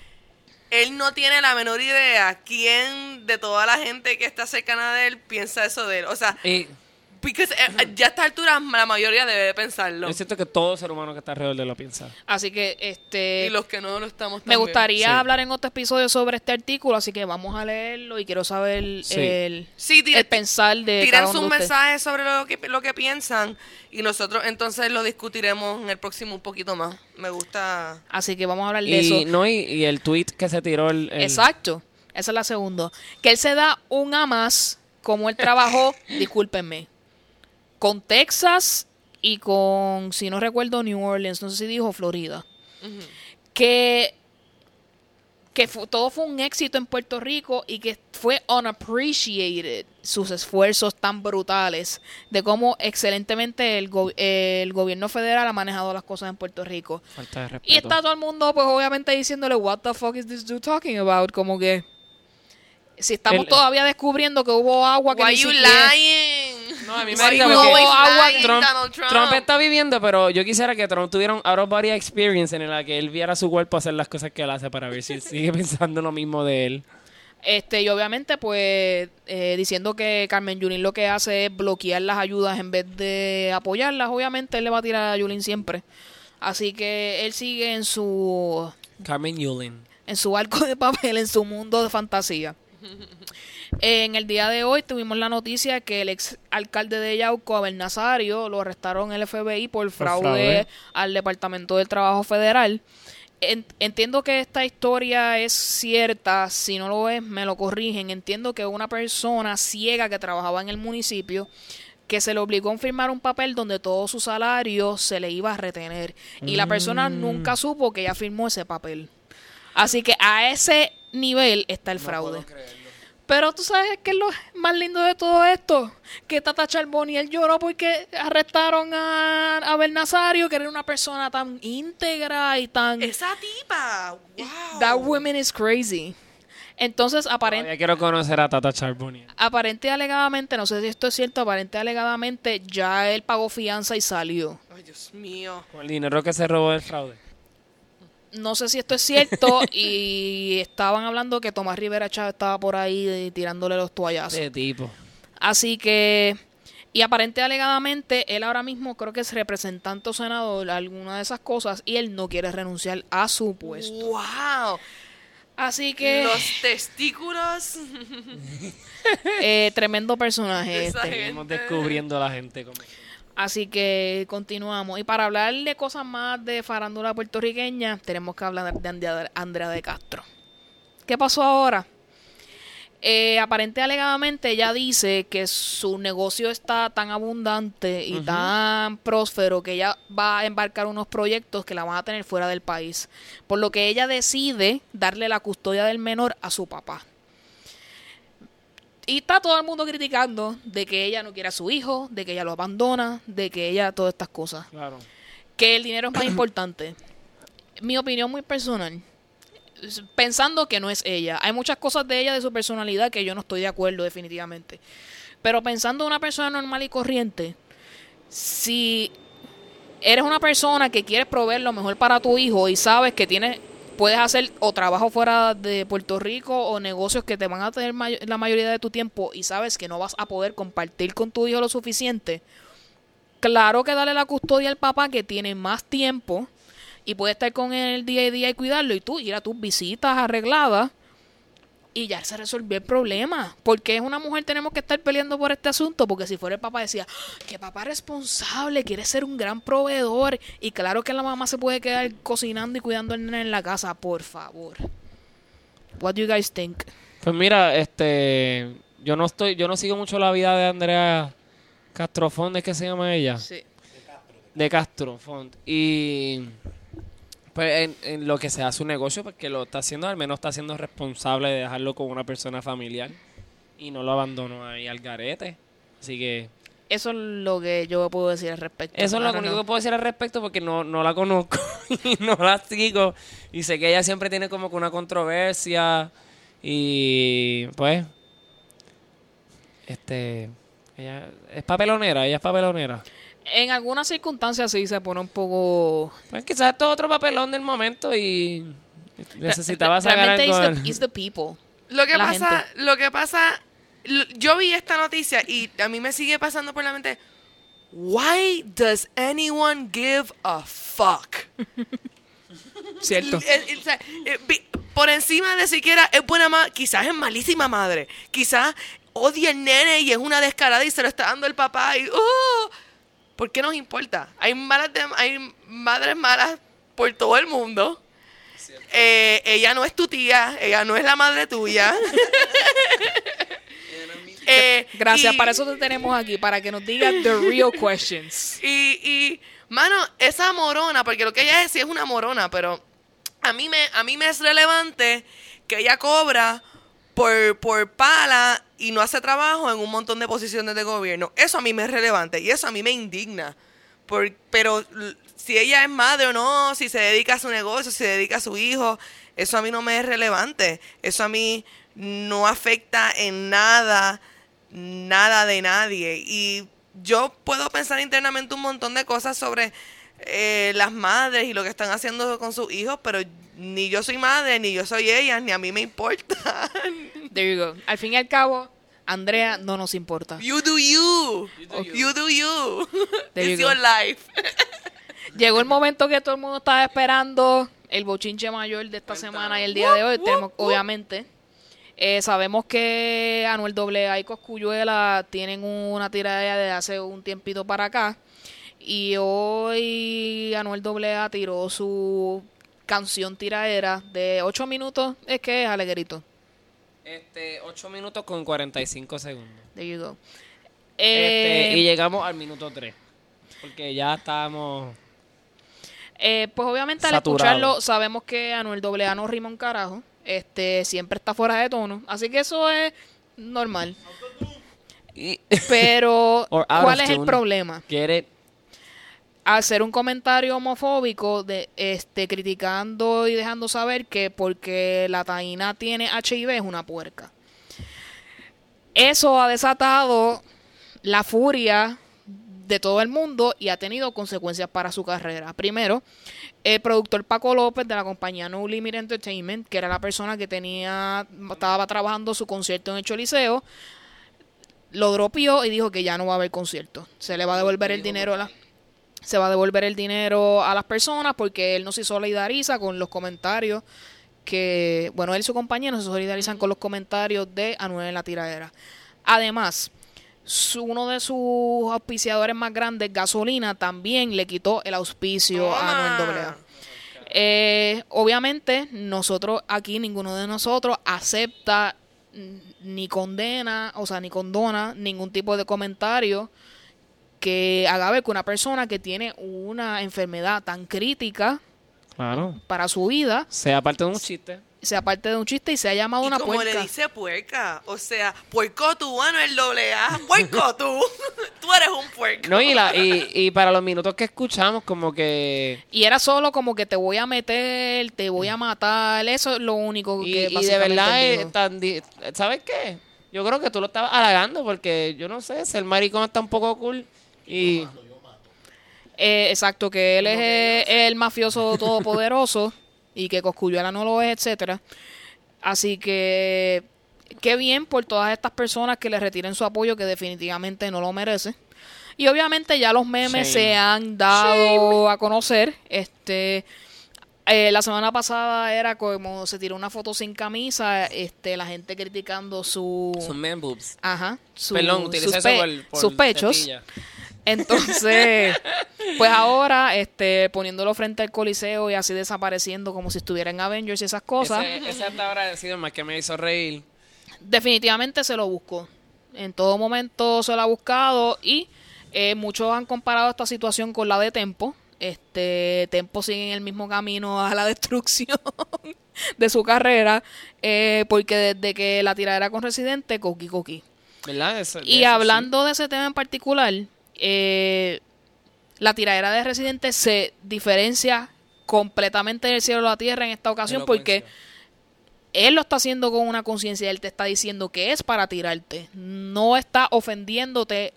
él no tiene la menor idea quién de toda la gente que está cercana de él piensa eso de él. O sea, Y because, eh, ya a esta altura la mayoría debe de pensarlo. yo siento que todo ser humano que está alrededor de lo piensa. Así que este Y los que no lo estamos me gustaría Sí. hablar en otro episodio sobre este artículo, así que vamos a leerlo y quiero saber Sí. el, Sí, di- el pensar de uno sus mensajes sobre lo que, lo que piensan y nosotros entonces lo discutiremos en el próximo un poquito más. Me gusta... Así que vamos a hablar de Y, eso. no, y, y el tweet que se tiró el... el- Exacto. Esa es la segunda. Que él se da un a más como él trabajó, discúlpenme, con Texas y con, si no recuerdo, New Orleans, no sé si dijo Florida. Que, que todo fue un éxito en Puerto Rico y que fue unappreciated sus esfuerzos tan brutales de cómo excelentemente el, go- el gobierno federal ha manejado las cosas en Puerto Rico. Falta de respeto. Y está todo el mundo, pues obviamente diciéndole, what the fuck is this dude talking about? Como que si estamos El- todavía descubriendo que hubo agua que Why ni you siquiera- lying? No, a mí me da no, porque agua- Trump, Donald Trump. Trump está viviendo, pero yo quisiera que Trump tuviera un out of body experience en la que él viera su cuerpo hacer las cosas que él hace para ver si él sigue pensando lo mismo de él. Este, y obviamente, pues, eh, diciendo que Carmen Yulín lo que hace es bloquear las ayudas en vez de apoyarlas, obviamente él le va a tirar a Yulín siempre. Así que él sigue en su Carmen Yulin. en su arco de papel, en su mundo de fantasía. En el día de hoy tuvimos la noticia que el ex alcalde de Yauco, Abel Nazario, lo arrestaron en el FBI por fraude, fraude. al Departamento del Trabajo Federal. En- entiendo que esta historia es cierta, si no lo es, me lo corrigen. Entiendo que una persona ciega que trabajaba en el municipio que se le obligó a firmar un papel donde todo su salario se le iba a retener. Y la persona nunca supo que ella firmó ese papel. Así que a ese nivel está el fraude. Pero tú sabes qué es lo más lindo de todo esto, que Tata Charboniel lloró porque arrestaron a Abel Nazario, que era una persona tan íntegra y tan... Esa tipa. Wow. That woman is crazy. Entonces, aparente, Todavía quiero conocer a Tata Charbonnier. aparente y alegadamente, no sé si esto es cierto, aparente y alegadamente ya él pagó fianza y salió. Ay, Dios mío. Con el dinero que se robó del fraude. No sé si esto es cierto y estaban hablando que Tomás Rivera Chávez estaba por ahí tirándole los toallazos. Ese tipo. Así que, y aparente alegadamente, él ahora mismo creo que es representante o senador, alguna de esas cosas, y él no quiere renunciar a su puesto. Wow. Así que, Los testículos. eh, tremendo personaje Esa este. gente. Seguimos descubriendo a la gente como... Así que continuamos. Y para hablar de cosas más de farándula puertorriqueña, tenemos que hablar de Andrea, de Castro. ¿Qué pasó ahora? Eh, aparente alegadamente ella dice que su negocio está tan abundante y tan próspero que ella va a embarcar unos proyectos que la van a tener fuera del país. Por lo que ella decide darle la custodia del menor a su papá. Y está todo el mundo criticando de que ella no quiere a su hijo, de que ella lo abandona, de que ella todas estas cosas. Claro. Que el dinero es más importante. Mi opinión muy personal. pensando que no es ella. Hay muchas cosas de ella, de su personalidad, que yo no estoy de acuerdo definitivamente. Pero pensando en una persona normal y corriente, si eres una persona que quieres proveer lo mejor para tu hijo y sabes que tienes puedes hacer o trabajo fuera de Puerto Rico o negocios que te van a tener la mayoría de tu tiempo y sabes que no vas a poder compartir con tu hijo lo suficiente, claro que dale la custodia al papá que tiene más tiempo y puede estar con él día y día y cuidarlo y tú ir a tus visitas arregladas y ya se resolvió el problema. Porque es una mujer tenemos que estar peleando por este asunto. Porque si fuera el papá decía, que papá responsable, quiere ser un gran proveedor. Y claro que la mamá se puede quedar cocinando y cuidando al nene en la casa, por favor. What do you guys think? Pues mira, este, yo no estoy, yo no sigo mucho la vida de Andrea Castrofont, ¿es que se llama ella? Sí. De Castrofont. Y pues en, en lo que sea su negocio, porque lo está haciendo, al menos está siendo responsable de dejarlo con una persona familiar y no lo abandonó ahí al garete. Así que Eso es lo que yo puedo decir al respecto. eso es lo único know. que puedo decir al respecto porque no, no la conozco y no la sigo. Y sé que ella siempre tiene como que una controversia y pues este ella es papelonera, ella es papelonera. En algunas circunstancias sí se pone un poco... Pues quizás esto es otro papelón del momento y necesitaba sacar Realmente algo. the, it's the people. Lo que La pasa, gente. lo que pasa, yo vi esta noticia y a mí me sigue pasando por la mente, why does anyone give a fuck? Cierto. Eh, por encima de siquiera es buena madre, quizás es malísima madre, quizás odia al nene y es una descarada y se lo está dando el papá y ¡oh! ¿Por qué nos importa? Hay malas de- hay madres malas por todo el mundo. Eh, ella no es tu tía, ella no es la madre tuya. Eh, Gracias, y- para eso te tenemos aquí, para que nos digas the real questions. y, y, mano, esa morona, porque lo que ella es, sí es una morona, pero a mí me, a mí me es relevante que ella cobra por, por pala y no hace trabajo en un montón de posiciones de gobierno. Eso a mí me es relevante y eso a mí me indigna. Por, pero si ella es madre o no, si se dedica a su negocio, si se dedica a su hijo, eso a mí no me es relevante. Eso a mí no afecta en nada, nada de nadie. Y yo puedo pensar internamente un montón de cosas sobre eh, las madres y lo que están haciendo con sus hijos, pero ni yo soy madre, ni yo soy ella, ni a mí me importa. There you go. Al fin y al cabo, Andrea no nos importa. You do you. You do you. There It's you go. your life. Llegó el momento que todo el mundo estaba esperando, el bochinche mayor de esta semana y el día de hoy. Tenemos, obviamente, eh, sabemos que Anuel AA y Coscuyuela tienen una tiradera de hace un tiempito para acá. Y hoy Anuel AA tiró su canción tiradera de 8 minutos. Es que es alegrito. Este, 8 minutos con 45 segundos. There you go. Este, Eh, y llegamos al minuto 3. Porque ya estábamos. Eh, pues obviamente al Saturado. escucharlo sabemos que Anuel AA no rima un carajo. Este, siempre está fuera de tono. Así que eso es normal. Pero, ¿cuál es el problema? get it? Hacer un comentario homofóbico de este criticando y dejando saber que porque la taína tiene HIV es una puerca. Eso ha desatado la furia de todo el mundo y ha tenido consecuencias para su carrera. Primero, el productor Paco López de la compañía No Limit Entertainment, que era la persona que tenía estaba trabajando su concierto en el Choliseo, lo dropió y dijo que ya no va a haber concierto. Se le va a devolver el dinero a la se va a devolver el dinero a las personas porque él no se solidariza con los comentarios que, bueno, él y su compañero no se solidarizan con los comentarios de Anuel en la tiradera. Además, su- uno de sus auspiciadores más grandes, Gasolina, también le quitó el auspicio a. Anuel AA. Eh, obviamente, nosotros aquí, ninguno de nosotros acepta ni condena, o sea, ni condona ningún tipo de comentario que haga ver que una persona que tiene una enfermedad tan crítica Claro. para su vida Sea parte de un chiste. sea parte de un chiste y se ha llamado Y una como puerca. le dice puerca, o sea, puerco tú, bueno, el doble A, puerco tú, tú eres un puerco. No, y, la, y, y para los minutos que escuchamos, como que... Y era solo como que te voy a meter, te voy a matar, eso es lo único Y, que y de básicamente verdad, es tan ¿sabes qué? Yo creo que tú lo estabas halagando porque, yo no sé, ser maricón está un poco cool. Y Eh, exacto, que él es eh, el mafioso todopoderoso y que Cosculluela no lo es, etcétera. Así que qué bien por todas estas personas que le retiren su apoyo que definitivamente no lo merece. Y obviamente ya los memes Shame. se han dado a conocer. Este eh, la semana pasada era como se tiró una foto sin camisa, este la gente criticando su man boobs. ajá, su- Perdón, sus, eso pe- por, por sus pechos. tetilla. Entonces, pues ahora, este, poniéndolo frente al Coliseo y así desapareciendo como si estuviera en Avengers y esas cosas, Ese, ese hasta ahora ha sido más que me hizo reír. definitivamente se lo buscó. En todo momento se lo ha buscado y eh, muchos han comparado esta situación con la de Tempo. Este, Tempo sigue en el mismo camino a la destrucción de su carrera, eh, porque desde que la tiradera con Residente, coqui coqui. ¿Verdad? Eso- Y eso sí. hablando de ese tema en particular, eh, la tiradera de Residente se diferencia completamente del cielo a la tierra en esta ocasión porque él lo está haciendo con una conciencia, él te está diciendo que es para tirarte, no está ofendiéndote.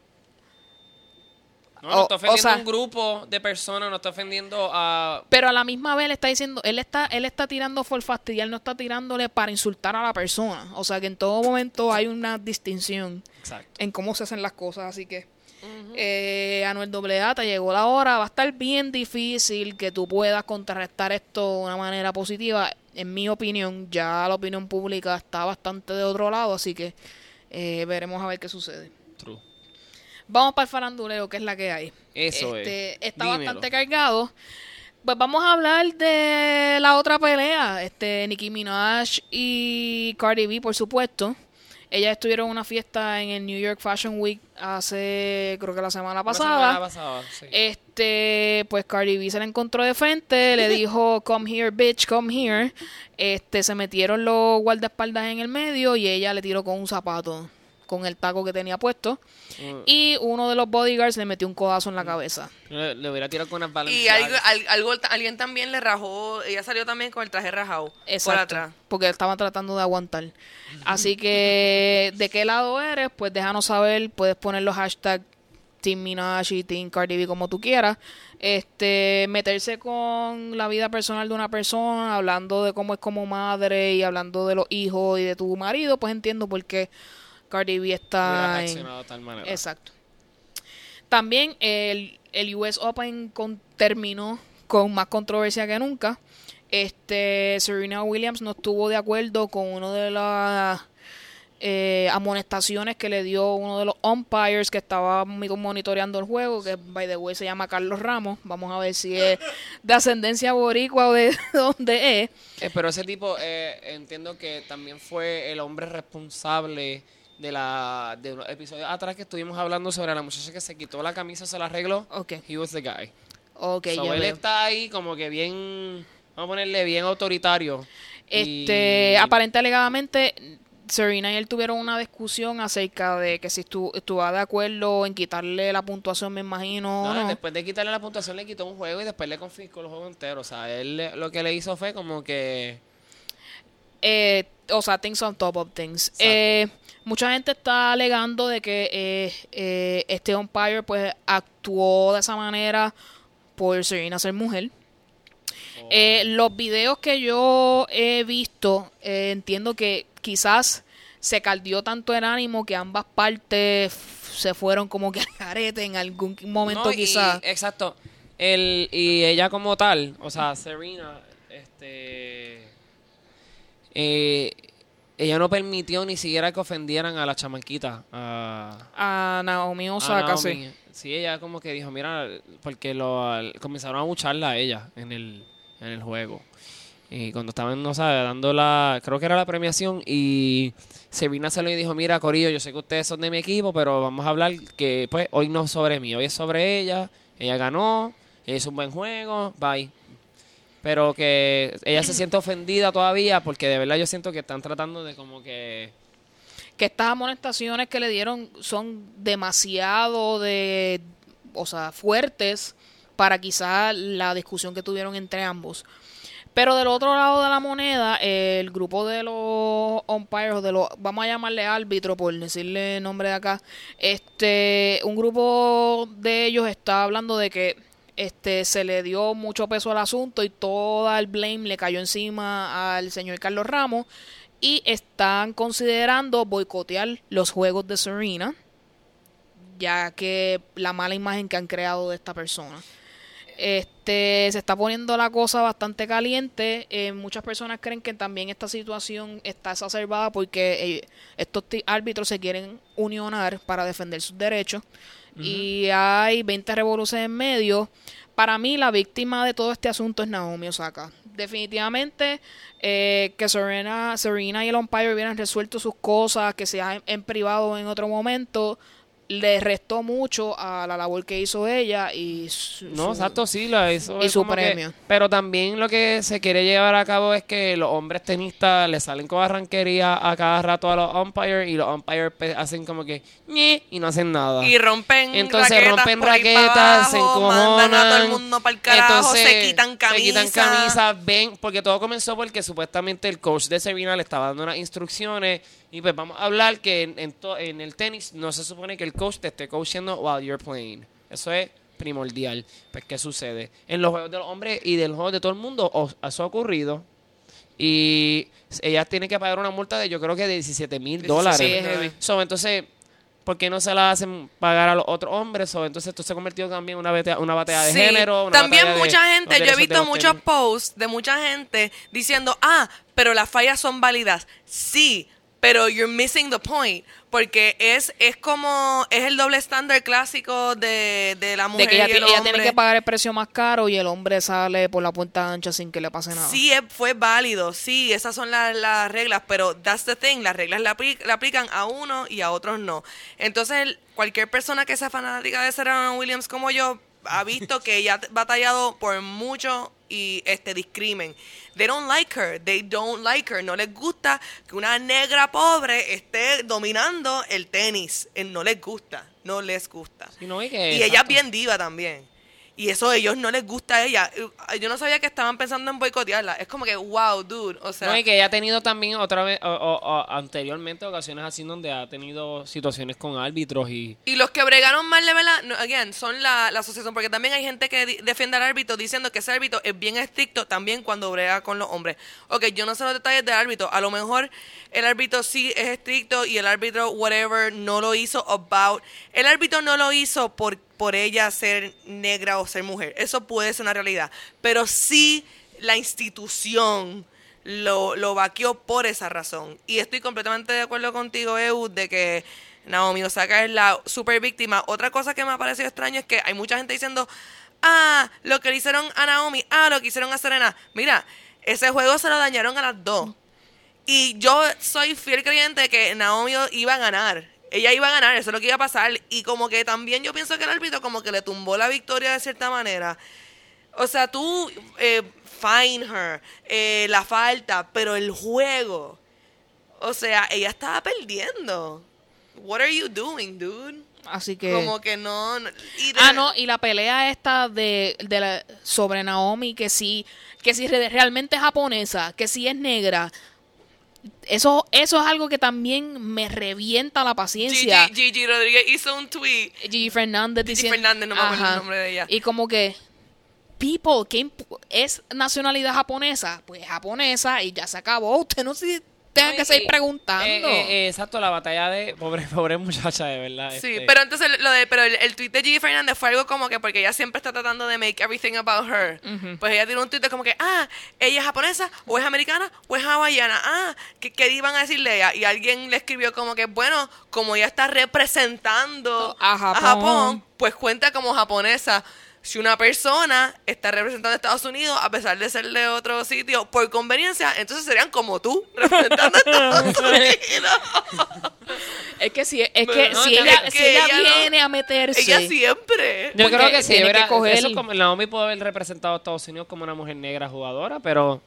No, no está o ofendiendo sea- a un grupo de personas, no está ofendiendo a... Pero a la misma vez le está diciendo, él está, él está tirando por fastidiar, no está tirándole para insultar a la persona. O sea que en todo momento hay una distinción. Exacto. en cómo se hacen las cosas. Así que, eh, Anuel AA, te llegó la hora. Va a estar bien difícil que tú puedas contrarrestar esto de una manera positiva. En mi opinión, ya la opinión pública está bastante de otro lado, así que eh, veremos a ver qué sucede. True. Vamos para el faranduleo, que es la que hay. Eso Este, es. Está Dímelo. bastante cargado. Pues vamos a hablar de la otra pelea. Este, Nicki Minaj y Cardi B, por supuesto. Ellas estuvieron en una fiesta en el New York Fashion Week hace, creo que la semana La pasada. semana pasada, sí. Este, pues Cardi B se la encontró de frente, le dijo, come here, bitch, come here. Este, se metieron los guardaespaldas en el medio y ella le tiró con un zapato, con el taco que tenía puesto. Mm. Y uno de los bodyguards le metió un codazo en la cabeza. Le, le hubiera tirado con unas balas. Y algo, al- algo, alguien también le rajó, ella salió también con el traje rajado por Exacto, atrás. porque estaban tratando de aguantar. Así que, ¿de qué lado eres? Pues déjanos saber, puedes poner los hashtags Team Minaj y Team Cardi B como tú quieras. Este, meterse con la vida personal de una persona, hablando de cómo es como madre y hablando de los hijos y de tu marido, pues entiendo por qué Cardi B está en... de tal manera. Exacto. También el, el US Open con- terminó con más controversia que nunca. Este Serena Williams no estuvo de acuerdo con una de las eh, amonestaciones que le dio uno de los umpires que estaba monitoreando el juego, que by the way se llama Carlos Ramos. Vamos a ver si es de ascendencia boricua o de dónde es. Eh, pero ese tipo, eh, entiendo que también fue el hombre responsable de la de unos episodios atrás que estuvimos hablando sobre la muchacha que se quitó la camisa, se la arregló. Ok, He was the guy. ok, so, él veo. está ahí como que bien, vamos a ponerle bien autoritario. Este, Y- aparente alegadamente, Serena y él tuvieron una discusión acerca de que si estu estuvo de acuerdo en quitarle la puntuación, me imagino, No, no. Después de quitarle la puntuación le quitó un juego y después le confiscó el juego entero. O sea, él lo que le hizo fue como que... Eh, o sea, things on top of things. Eh, mucha gente está alegando de que eh, eh, este umpire pues actuó de esa manera por Serena ser mujer. Eh, los videos que yo he visto, entiendo que quizás se caldió tanto el ánimo que ambas partes se fueron como que al carete en algún momento No, y- quizás. Exacto. El, y ella como tal, o sea, Serena, este... eh, ella no permitió ni siquiera que ofendieran a la chamaquita. A, A Naomi Osaka, sí. Sí, ella como que dijo, mira, porque lo, al- comenzaron a bucharla a ella en el, en el juego. Y cuando estaban, no sabe, dando la, creo que era la premiación, y Serena se lo dijo, mira, Corillo, yo sé que ustedes son de mi equipo, pero vamos a hablar que, pues, hoy no es sobre mí, hoy es sobre ella, ella ganó, ella hizo un buen juego, bye. Pero que ella se siente ofendida todavía porque de verdad yo siento que están tratando de como que que estas amonestaciones que le dieron son demasiado de, o sea, fuertes para quizá la discusión que tuvieron entre ambos. Pero del otro lado de la moneda, el grupo de los umpires, de los, vamos a llamarle árbitro por decirle nombre de acá, este, un grupo de ellos está hablando de que este se le dio mucho peso al asunto y todo el blame le cayó encima al señor Carlos Ramos y están considerando boicotear los juegos de Serena, ya que la mala imagen que han creado de esta persona. Este, se está poniendo la cosa bastante caliente. Eh, muchas personas creen que también esta situación está exacerbada porque eh, estos árbitros se quieren unionar para defender sus derechos. Y hay 20 revoluciones en medio. Para mí, la víctima de todo este asunto es Naomi Osaka definitivamente eh, que Serena, Serena y el umpire hubieran resuelto sus cosas, que sea en, privado en otro momento, le restó mucho a la labor que hizo ella y su, no exacto sí lo hizo y su premio. pero también lo que se quiere llevar a cabo es que los hombres tenistas le salen con arranquería a cada rato a los umpires y los umpires hacen como que y no hacen nada. Y rompen entonces raquetas rompen raquetas se encojonan a todo el mundo para el carajo entonces, se quitan camisas se quitan camisas ven porque todo comenzó porque supuestamente el coach de Serena le estaba dando unas instrucciones y pues vamos a hablar que en, en, to- en el tenis no se supone que el coach te esté coachando while you're playing. Eso es primordial. Pues, ¿qué sucede? En los juegos de los hombres y de los juegos de todo el mundo, o- eso ha ocurrido. Y ella tiene que pagar una multa de, yo creo que de 17 mil dólares. So, entonces, ¿por qué no se la hacen pagar a los otros hombres? So, entonces, esto se ha convertido también en una, batea- una batalla de Sí. género. una También batalla de mucha gente, yo he visto muchos posts de mucha gente diciendo, ah, pero las fallas son válidas. Sí, pero you're missing the point. Porque es, es como, es el doble estándar clásico de, de la mujer de que ella, y el ella hombre. tiene que pagar el precio más caro y el hombre sale por la puerta ancha sin que le pase nada. Sí, fue válido, sí, esas son las, las reglas, pero that's the thing, las reglas la, la aplican a uno y a otros no. Entonces, cualquier persona que sea fanática de Serena Williams como yo ha visto que ella ha batallado por mucho y este discrimen. They don't like her, they don't like her, no les gusta que una negra pobre esté dominando el tenis, Eh, no les gusta, no les gusta. Sí, no, y que- Y ella es bien diva también. Y eso a ellos no les gusta a ella. Eh, Yo no sabía que estaban pensando en boicotearla. Es como que, wow, dude. O sea, no, y que ella ha tenido también otra vez, o, o- o anteriormente, ocasiones así donde ha tenido situaciones con árbitros y... y los que bregaron mal de verdad, no, again, son la, la asociación. Porque también hay gente que defiende al árbitro diciendo que ese árbitro es bien estricto también cuando brega con los hombres. Ok, yo no sé los detalles del árbitro. A lo mejor el árbitro sí es estricto y el árbitro, whatever, no lo hizo about. El árbitro no lo hizo por, por ella ser negra o ser mujer. Eso puede ser una realidad. Pero sí la institución lo, lo vaqueó por esa razón. Y estoy completamente de acuerdo contigo, Eu, de que Naomi Osaka es la super víctima. Otra cosa que me ha parecido extraño es que hay mucha gente diciendo, ah, lo que le hicieron a Naomi, ah, lo que hicieron a Serena. Mira, ese juego se lo dañaron a las dos. Y yo soy fiel creyente de que Naomi iba a ganar. Ella iba a ganar, eso es lo que iba a pasar. Y como que también yo pienso que el árbitro como que le tumbó la victoria de cierta manera. O sea, tú, eh, fine her, eh, la falta, pero el juego. O sea, ella estaba perdiendo. What are you doing, dude? Así que... Como que no. no- y de- Ah, no, y la pelea esta de, de la, sobre Naomi, que sí, que si re- realmente es japonesa, que si es negra, eso, eso es algo que también me revienta la paciencia. Gigi, Gigi Rodríguez hizo un tweet. Gigi Fernández Gigi diciendo... Fernández, no me acuerdo el nombre de ella. Y como que, people, que es nacionalidad japonesa? Pues japonesa y ya se acabó. Usted no se tenga que seguir preguntando. eh, eh, eh, exacto, la batalla de... Pobre, pobre muchacha, de verdad. Sí, este. pero entonces lo de, pero el, el tweet de Gigi Fernández fue algo como que porque ella siempre está tratando de make everything about her. Pues ella tiró un tweet de como que, ah, ella es japonesa, o es americana, o es hawaiana. Ah, ¿qué, qué iban a decirle ella? Y alguien le escribió como que, bueno, como ella está representando A Japón. pues cuenta como japonesa. Si una persona está representando a Estados Unidos a pesar de ser de otro sitio por conveniencia, entonces serían como tú representando a Estados Unidos. Es que si, es que No, si es ella, que si ella, ella no- viene a meterse. Ella siempre. Yo creo que sí, tiene que coger- Eso es como, Naomi puede haber representado a Estados Unidos como una mujer negra jugadora, pero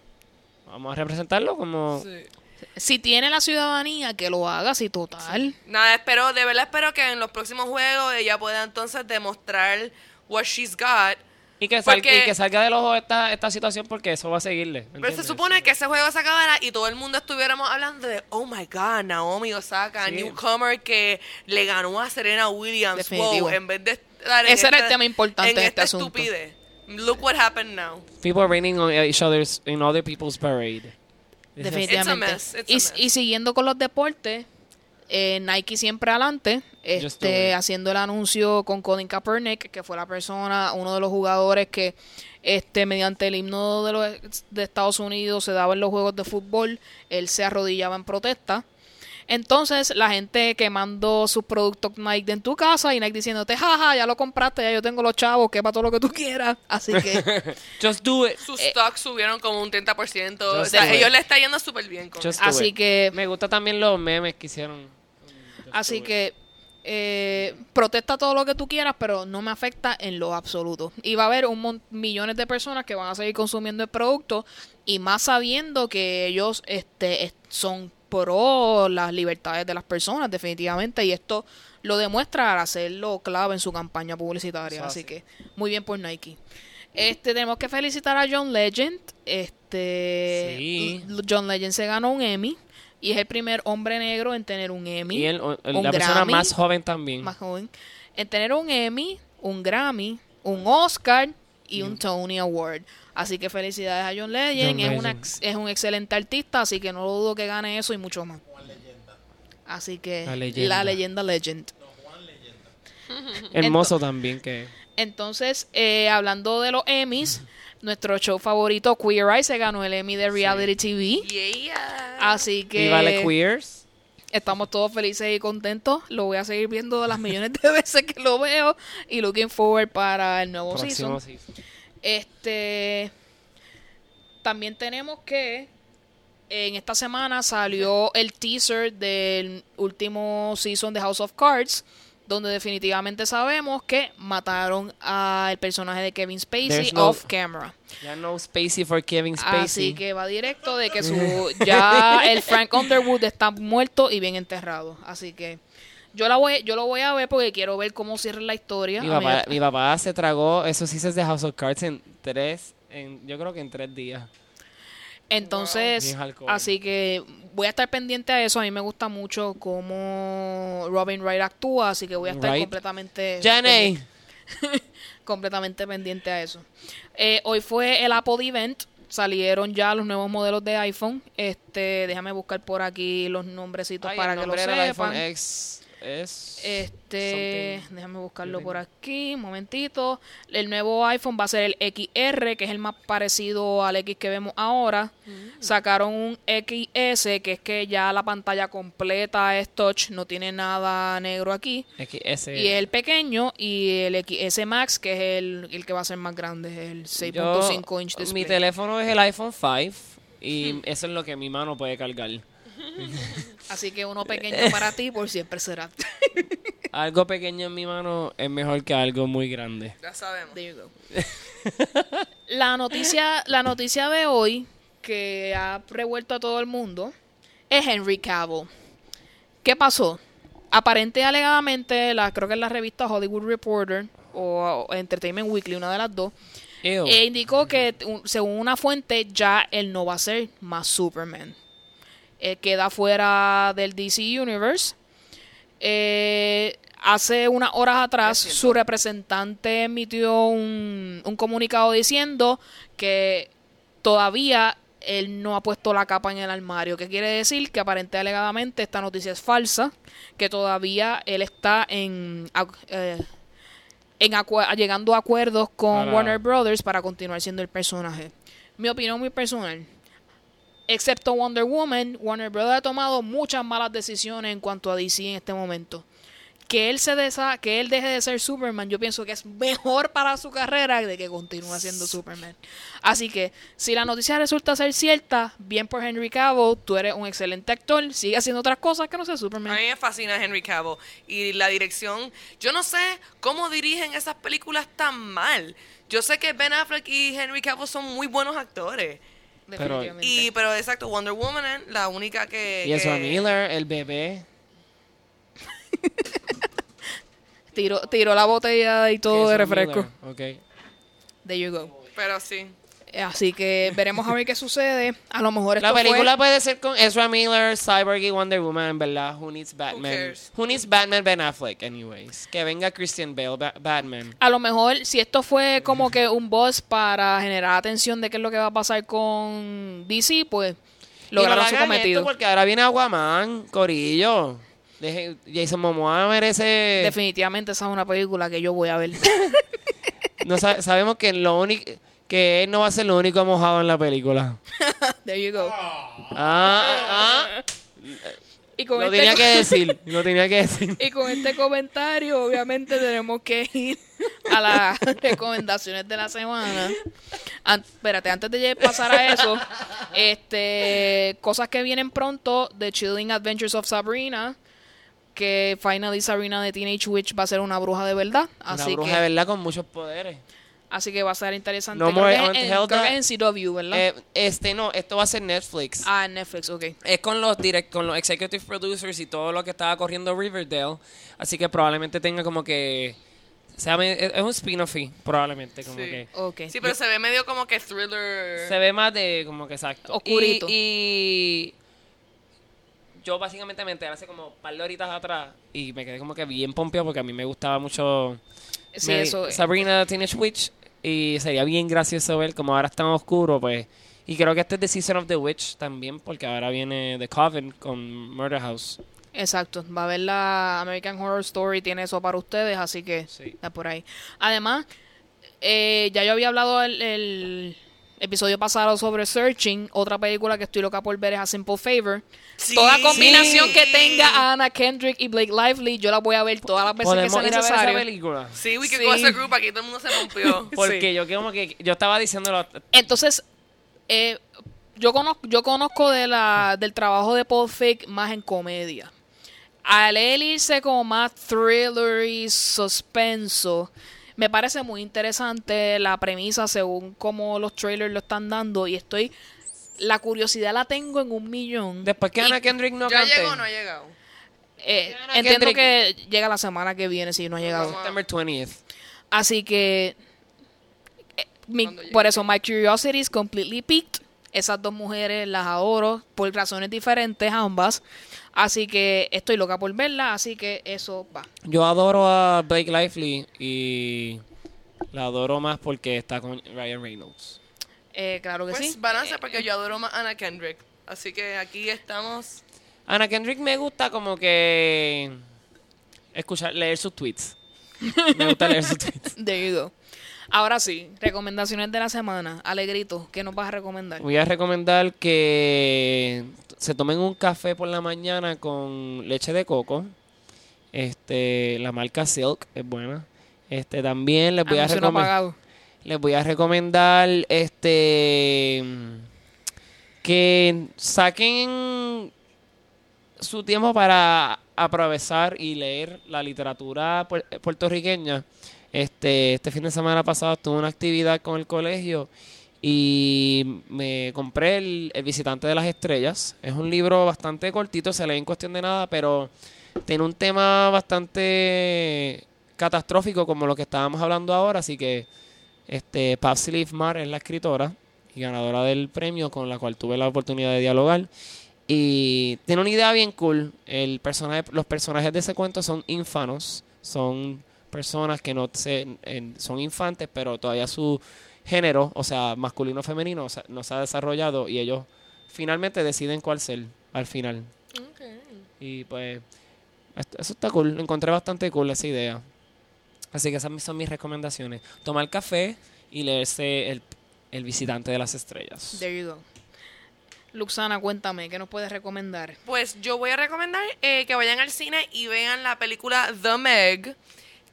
vamos a representarlo como... Si tiene la ciudadanía, que lo haga, si total. Nada, espero, de verdad espero que en los próximos juegos ella pueda entonces demostrar what she's got. Y que, sal- Porque- y que salga del ojo esta, esta situación porque eso va a seguirle. Pero se supone que ese juego se acabara y todo el mundo estuviéramos hablando de, oh my god, Naomi Osaka, Sí. newcomer que le ganó a Serena Williams. Definitivo. Wow, en vez de estar en Ese era el tema importante en de este esta asunto. estupidez. Look what happened now. People raining on each other's, in other people's parade. Definitivamente. It's a mess, it's a Y, mess. y siguiendo con los deportes, eh, Nike siempre adelante, este, haciendo el anuncio con Colin Kaepernick, que fue la persona, uno de los jugadores que este mediante el himno de, los, de Estados Unidos se daba en los juegos de fútbol, él se arrodillaba en protesta. Entonces, la gente quemando sus productos Nike en tu casa y Nike diciéndote, jaja, ya lo compraste, ya yo tengo los chavos, quema todo lo que tú quieras. Así que, Just do it. Sus Eh, stocks subieron como un 30%. O sea, ellos le está yendo súper bien con Just eso. do así it. que Me gusta también los memes que hicieron. Así que eh, protesta todo lo que tú quieras, pero no me afecta en lo absoluto. Y va a haber un millones de personas que van a seguir consumiendo el producto y más sabiendo que ellos este, es- son pro las libertades de las personas, definitivamente. Y esto lo demuestra al hacerlo clave en su campaña publicitaria. Así que muy bien por Nike. Este, tenemos que felicitar a John Legend. Este, Sí. John Legend se ganó un Emmy y es el primer hombre negro en tener un Emmy Y un la persona más joven también. más joven, en tener un Emmy, un Grammy, un Oscar y un Tony Award. Así que felicidades a John Legend. John es, una Legend. es un excelente artista, así que no lo dudo que gane eso y mucho más. Así que La la leyenda. leyenda, Legend. Hermoso también que... Entonces, eh, hablando de los Emmys, nuestro show favorito, Queer Eye, se ganó el Emmy de Reality TV. Yeah. Así que Viva the queers. Estamos todos felices y contentos. Lo voy a seguir viendo las millones de veces que lo veo. Y looking forward para el nuevo Próximo season. season. Este. También tenemos que. En esta semana salió el teaser del último season de House of Cards. Donde definitivamente sabemos que mataron al personaje de Kevin Spacey no- off camera. Ya no Spacey for Kevin Spacey. Así que va directo de que su ya el Frank Underwood está muerto y bien enterrado. Así que yo la voy yo lo voy a ver porque quiero ver cómo cierra la historia. Mi papá, mi papá se tragó esos seasons de House of Cards en tres, en, yo creo que en tres días. Entonces, así que voy a estar pendiente a eso. A mí me gusta mucho cómo Robin Wright actúa, así que voy a estar Wright. completamente Jenny. completamente pendiente a eso. Eh, hoy fue el Apple Event. Salieron ya los nuevos modelos de iPhone. Este, déjame buscar por aquí los nombrecitos Ay, para el que lo sepan. iPhone X es Este, something. déjame buscarlo por aquí, un momentito. El nuevo iPhone va a ser el XR, que es el más parecido al X que vemos ahora. Sacaron un XS, que es que ya la pantalla completa es touch, no tiene nada negro aquí. XS. Y el pequeño y el XS Max, que es el, el que va a ser más grande, el 6.5 inch display. Mi teléfono es el iPhone 5 y eso es lo que mi mano puede cargar. Así que uno pequeño para ti por siempre será. Algo pequeño en mi mano es mejor que algo muy grande. Ya sabemos. There you go. la noticia, la noticia de hoy que ha revuelto a todo el mundo es Henry Cavill. ¿Qué pasó? Aparente y alegadamente, la, creo que es la revista Hollywood Reporter o, o Entertainment Weekly, una de las dos, Ew. e indicó que, un- según una fuente, ya él no va a ser más Superman. Él queda fuera del DC Universe. Eh, hace unas horas atrás, su representante emitió un, un comunicado diciendo que todavía él no ha puesto la capa en el armario. ¿Qué quiere decir? Que aparentemente alegadamente esta noticia es falsa, que todavía él está en... eh, en llegando a acuerdos con Para- Warner Brothers para continuar siendo el personaje. Mi opinión muy personal. Excepto Wonder Woman, Warner Brothers ha tomado muchas malas decisiones en cuanto a DC en este momento. que él se desa que él deje de ser Superman, yo pienso que es mejor para su carrera de que continúe siendo Superman. Así que si la noticia resulta ser cierta, bien por Henry Cavill, tú eres un excelente actor, sigue haciendo otras cosas que no sea A Superman. mí me fascina Henry Cavill y la dirección. Yo no sé cómo dirigen esas películas tan mal. Yo sé que Ben Affleck y Henry Cavill son muy buenos actores. Definitivamente. Y, pero exacto, Wonder Woman es la única que. Y eso que- a Miller, el bebé. tiró, tiró la botella y todo de refresco. Miller, Ok. There you go. Pero sí. Así que veremos a ver qué sucede. A lo mejor esto La película fue... puede ser con Ezra Miller, Cyborg y Wonder Woman, en verdad. Who needs Batman? cares? Who needs Batman Ben Affleck, anyways? Que venga Christian Bale, Ba- Batman. A lo mejor, si esto fue como que un buzz para generar atención de qué es lo que va a pasar con DC, pues Y no lograron su cometido. porque ahora viene Aquaman, Corillo. Deje- Jason Momoa merece... Definitivamente esa es una película que yo voy a ver. no sa- sabemos que lo único... Que él no va a ser lo único mojado en la película. There you go. Ah, ah, Y con, Lo este, tenía que decir, lo tenía que decir. y con este comentario, obviamente, tenemos que ir a las recomendaciones de la semana. An- espérate, antes de pasar a eso, este cosas que vienen pronto: The Chilling Adventures of Sabrina. Que finally Sabrina de Teenage Witch va a ser una bruja de verdad. Una Así bruja que, de verdad con muchos poderes. Así que va a ser interesante. No creo, more que es en, creo que es en CW, ¿verdad? Eh, este no, esto va a ser Netflix. ah, en Netflix, ok. Es con los direct, con los executive producers y todo lo que estaba corriendo Riverdale. Así que probablemente tenga como que. es un spin-off, probablemente. Como Sí. que. Ok. Sí, pero se ve medio como que thriller. Se ve más de como que exacto. Oscurito. Y, y yo básicamente me enteré hace como un par de horitas atrás y me quedé como que bien pompeado porque a mí me gustaba mucho Sí, me- eso. Sabrina Teenage Witch y sería bien gracioso ver como ahora es tan oscuro, pues. Y creo que este es The Season of the Witch también porque ahora viene The Coven con Murder House. Exacto, va a ver la American Horror Story, tiene eso para ustedes, así que Sí. está por ahí. Además, eh, ya yo había hablado el, el episodio pasado sobre Searching, otra película que estoy loca por ver es A Simple Favor. Sí. Toda combinación Sí. que tenga a Anna Kendrick y Blake Lively, yo la voy a ver todas las veces que ¿Podemos sea necesario. película? Sí, we Sí. go as a group. Aquí todo el mundo se rompió. Porque Sí. yo como que yo estaba diciéndolo Entonces, eh, yo conozco, yo conozco de la, del trabajo de Paul Feig más en comedia. Al él irse como más thriller y suspenso, me parece muy interesante la premisa según como los trailers lo están dando y estoy... La curiosidad la tengo en un millón. después que Y, Anna Kendrick no ¿Ya cante. llegó o no ha llegado? eh, Ana entiendo Kendrick- que llega la semana que viene si no ha llegado. September 20th. Así que eh, mi- por eso my curiosity is completely piqued. Esas dos mujeres las adoro por razones diferentes ambas. Así que estoy loca por verla, así que eso va. Yo adoro a Blake Lively y la adoro más porque está con Ryan Reynolds. Eh, claro que Pues sí. balance porque yo adoro más a Anna Kendrick. Así que aquí estamos. Anna Kendrick me gusta como que escuchar, leer sus tweets. Me gusta leer sus tweets. There you go. Ahora sí, recomendaciones de la semana. Alegrito, ¿qué nos vas a recomendar? Voy a recomendar que se tomen un café por la mañana con leche de coco. Este, la marca Silk es buena. Este, también les voy a recomendar les voy a recomendar este que saquen su tiempo para aprovechar y leer la literatura puer- puertorriqueña. Este, este fin de semana pasado tuve una actividad con el colegio y me compré el, visitante de las estrellas. Es un libro bastante cortito, se lee en cuestión de nada, pero tiene un tema bastante catastrófico como lo que estábamos hablando ahora, así que este, Patsy Leaf Mar es la escritora y ganadora del premio con la cual tuve la oportunidad de dialogar. Y tiene una idea bien cool. El personaje, los personajes de ese cuento son infanos. Son personas que no se, en- son infantes, pero todavía su género, o sea, masculino o femenino, o sea, no se ha desarrollado y ellos finalmente deciden cuál ser al final. Y pues, esto- eso está cool. Encontré bastante cool esa idea. Así que esas son mis recomendaciones. Tomar café y leerse el, el visitante de las estrellas. There you go. Luxana, cuéntame, ¿qué nos puedes recomendar? Pues yo voy a recomendar eh, que vayan al cine y vean la película The Meg,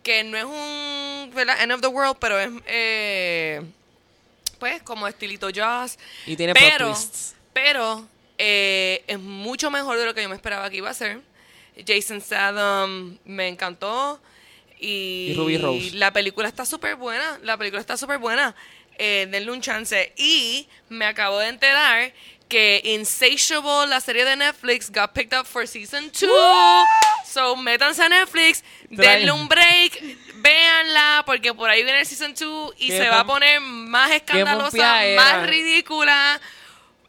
que no es un ¿verdad? End of the World, pero es eh, pues como estilito jazz. Y tiene pero, pero eh, es mucho mejor de lo que yo me esperaba que iba a ser. Jason Statham me encantó. Y, Y Ruby Rose. la película está súper buena. La película está súper buena. Eh, denle un chance. Y me acabo de enterar que Insatiable, la serie de Netflix, got picked up for season 2. So, métanse a Netflix, denle un break, véanla, porque por ahí viene el season 2 y se va a poner más escandalosa, más ridícula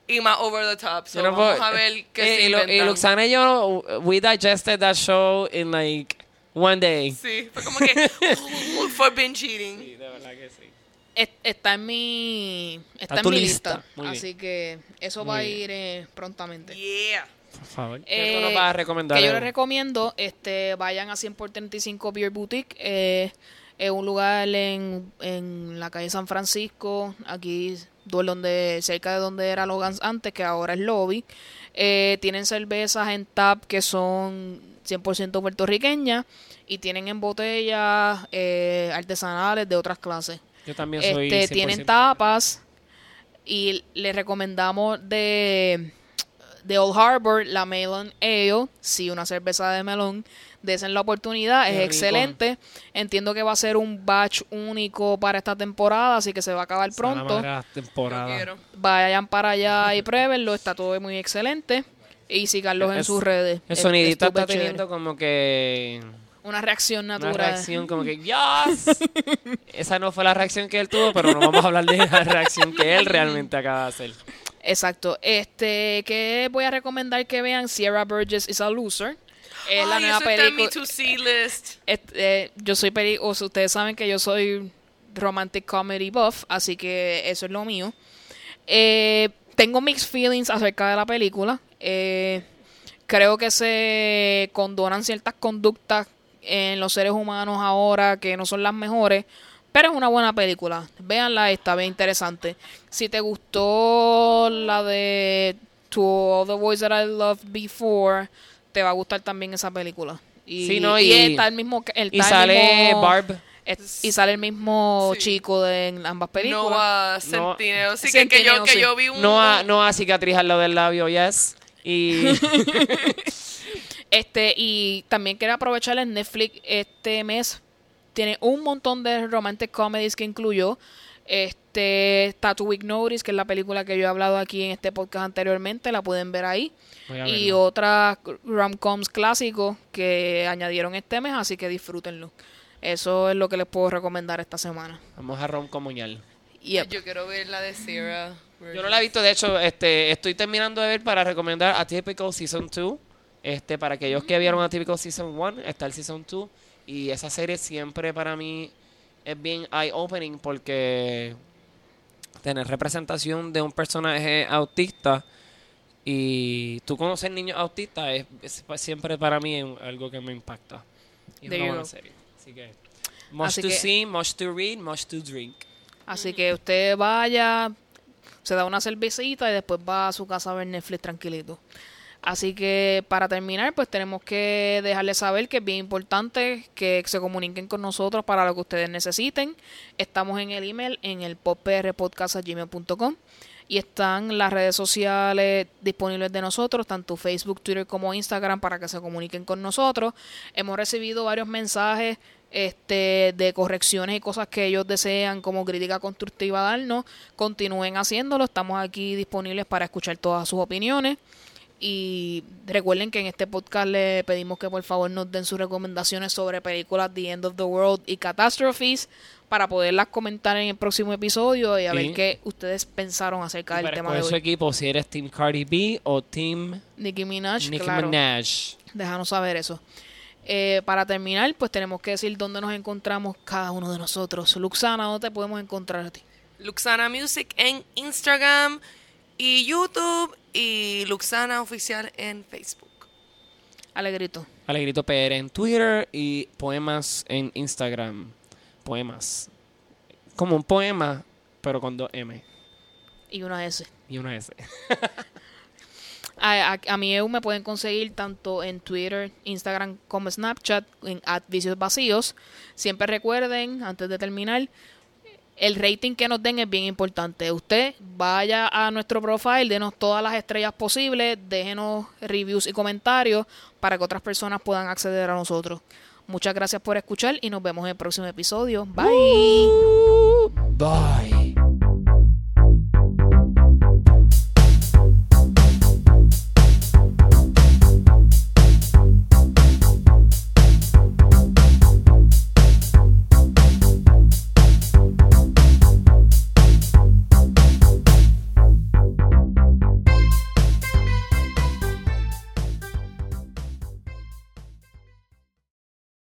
y más over the top. So, no vamos puedo- a ver qué eh, se y, lo- y. Luxana y yo, we digested that show in like one day. Sí, fue como que for binge eating. de verdad que sí. Es- Está en mi, está Está en tu mi lista. así que eso Muy va bien. a ir eh, prontamente. Yeah. Por favor. ¿Qué Eh, nos vas a recomendar? Que yo les recomiendo, este, vayan a 100 por 35 Beer Boutique. Eh, es un lugar en, en la calle San Francisco, aquí do- donde cerca de donde era Logan's antes, que ahora es Lobby. Eh, tienen cervezas en tap que son 100% puertorriqueñas y tienen en botellas eh, artesanales de otras clases. Yo también soy Este, tienen 100%. tapas y les recomendamos de, de Old Harbor la Melon Ale, sí, una cerveza de melón. Desen la oportunidad, Qué es rico. excelente. Entiendo que va a ser un batch único para esta temporada, así que se va a acabar pronto. temporada. Vayan para allá y pruébenlo, está todo muy excelente. Y síganlos en sus redes. El sonidito es está teniendo chévere. como que una reacción una natural. reacción como que ¡Yes! Esa no fue la reacción que él tuvo, pero no vamos a hablar de la reacción que él realmente acaba de hacer. Exacto. Este, que voy a recomendar que vean Sierra Burgess is a Loser. Es la Ay, nueva en mi película. to see list. Este, yo soy sea, ustedes saben que yo soy romantic comedy buff, así que eso es lo mío. Eh, tengo mixed feelings acerca de la película. Eh, creo que se condonan ciertas conductas en los seres humanos ahora que no son las mejores. Pero es una buena película. Véanla, está bien interesante. Si te gustó la de To All the Boys That I Loved Before, te va a gustar también esa película. Y, Sí, ¿no? y Y- está el mismo. El, Y el sale mismo- Barb. es- y sale el mismo Sí. chico de en ambas películas. Noah Centineo. Sí, que, que yo, que sí. yo vi un... No a, no a cicatriz al lado del labio, yes. Y Este, y también quiero aprovechar en Netflix este mes. Tiene un montón de romantic comedies que incluyó. Este, está Two Week Notice, que es la película que yo he hablado aquí en este podcast anteriormente. La pueden ver ahí. A Y otras rom-coms clásicos que añadieron este mes, así que disfrútenlo. Eso es lo que les puedo recomendar esta semana. vamos a rom comunal. Yep. Yo quiero ver la de Sarah. Yo no la he visto, de hecho, este, estoy terminando de ver para recomendar Atypical Season 2. Este, para aquellos que vieron Atypical Season 1, está el Season 2. Y esa serie siempre para mí es bien eye-opening porque tener representación de un personaje autista y tú conocer niños autistas es, siempre para mí algo que me impacta. Y es There una buena serie. Así que, much Así to que- see, much to read, much to drink. Así que usted vaya, se da una cervecita y después va a su casa a ver Netflix tranquilito. Así que para terminar, pues tenemos que dejarles saber que es bien importante que se comuniquen con nosotros para lo que ustedes necesiten. Estamos en el email en el poprpodcast.gmail.com y están las redes sociales disponibles de nosotros, tanto Facebook, Twitter como Instagram, para que se comuniquen con nosotros. Hemos recibido varios mensajes este, de correcciones y cosas que ellos desean como crítica constructiva darnos. Continúen haciéndolo, estamos aquí disponibles para escuchar todas sus opiniones. Y recuerden que en este podcast le pedimos que por favor nos den sus recomendaciones sobre películas The End of the World y Catastrophes para poderlas comentar en el próximo episodio y a Y- ver qué ustedes pensaron acerca del tema de escoger su hoy. equipo, si eres Team Cardi B o Team Nicki Minaj, Nicki claro. Minaj. Déjanos saber eso. Eh, para terminar, pues tenemos que decir dónde nos encontramos cada uno de nosotros. Luxana, ¿dónde te podemos encontrar a ti? Luxana Music en Instagram y YouTube y Luxana Oficial en Facebook. Alegrito. Alegrito PR en Twitter y poemas en Instagram. Poemas. Como un poema, pero con dos M Y una S. y una S. A, a, a mi EU me pueden conseguir tanto en Twitter, Instagram como Snapchat, en at vicios vacíos. Siempre recuerden, antes de terminar, el rating que nos den es bien importante. Usted vaya a nuestro profile, denos todas las estrellas posibles, déjenos reviews y comentarios para que otras personas puedan acceder a nosotros. Muchas gracias por escuchar y nos vemos en el próximo episodio. Bye. Bye.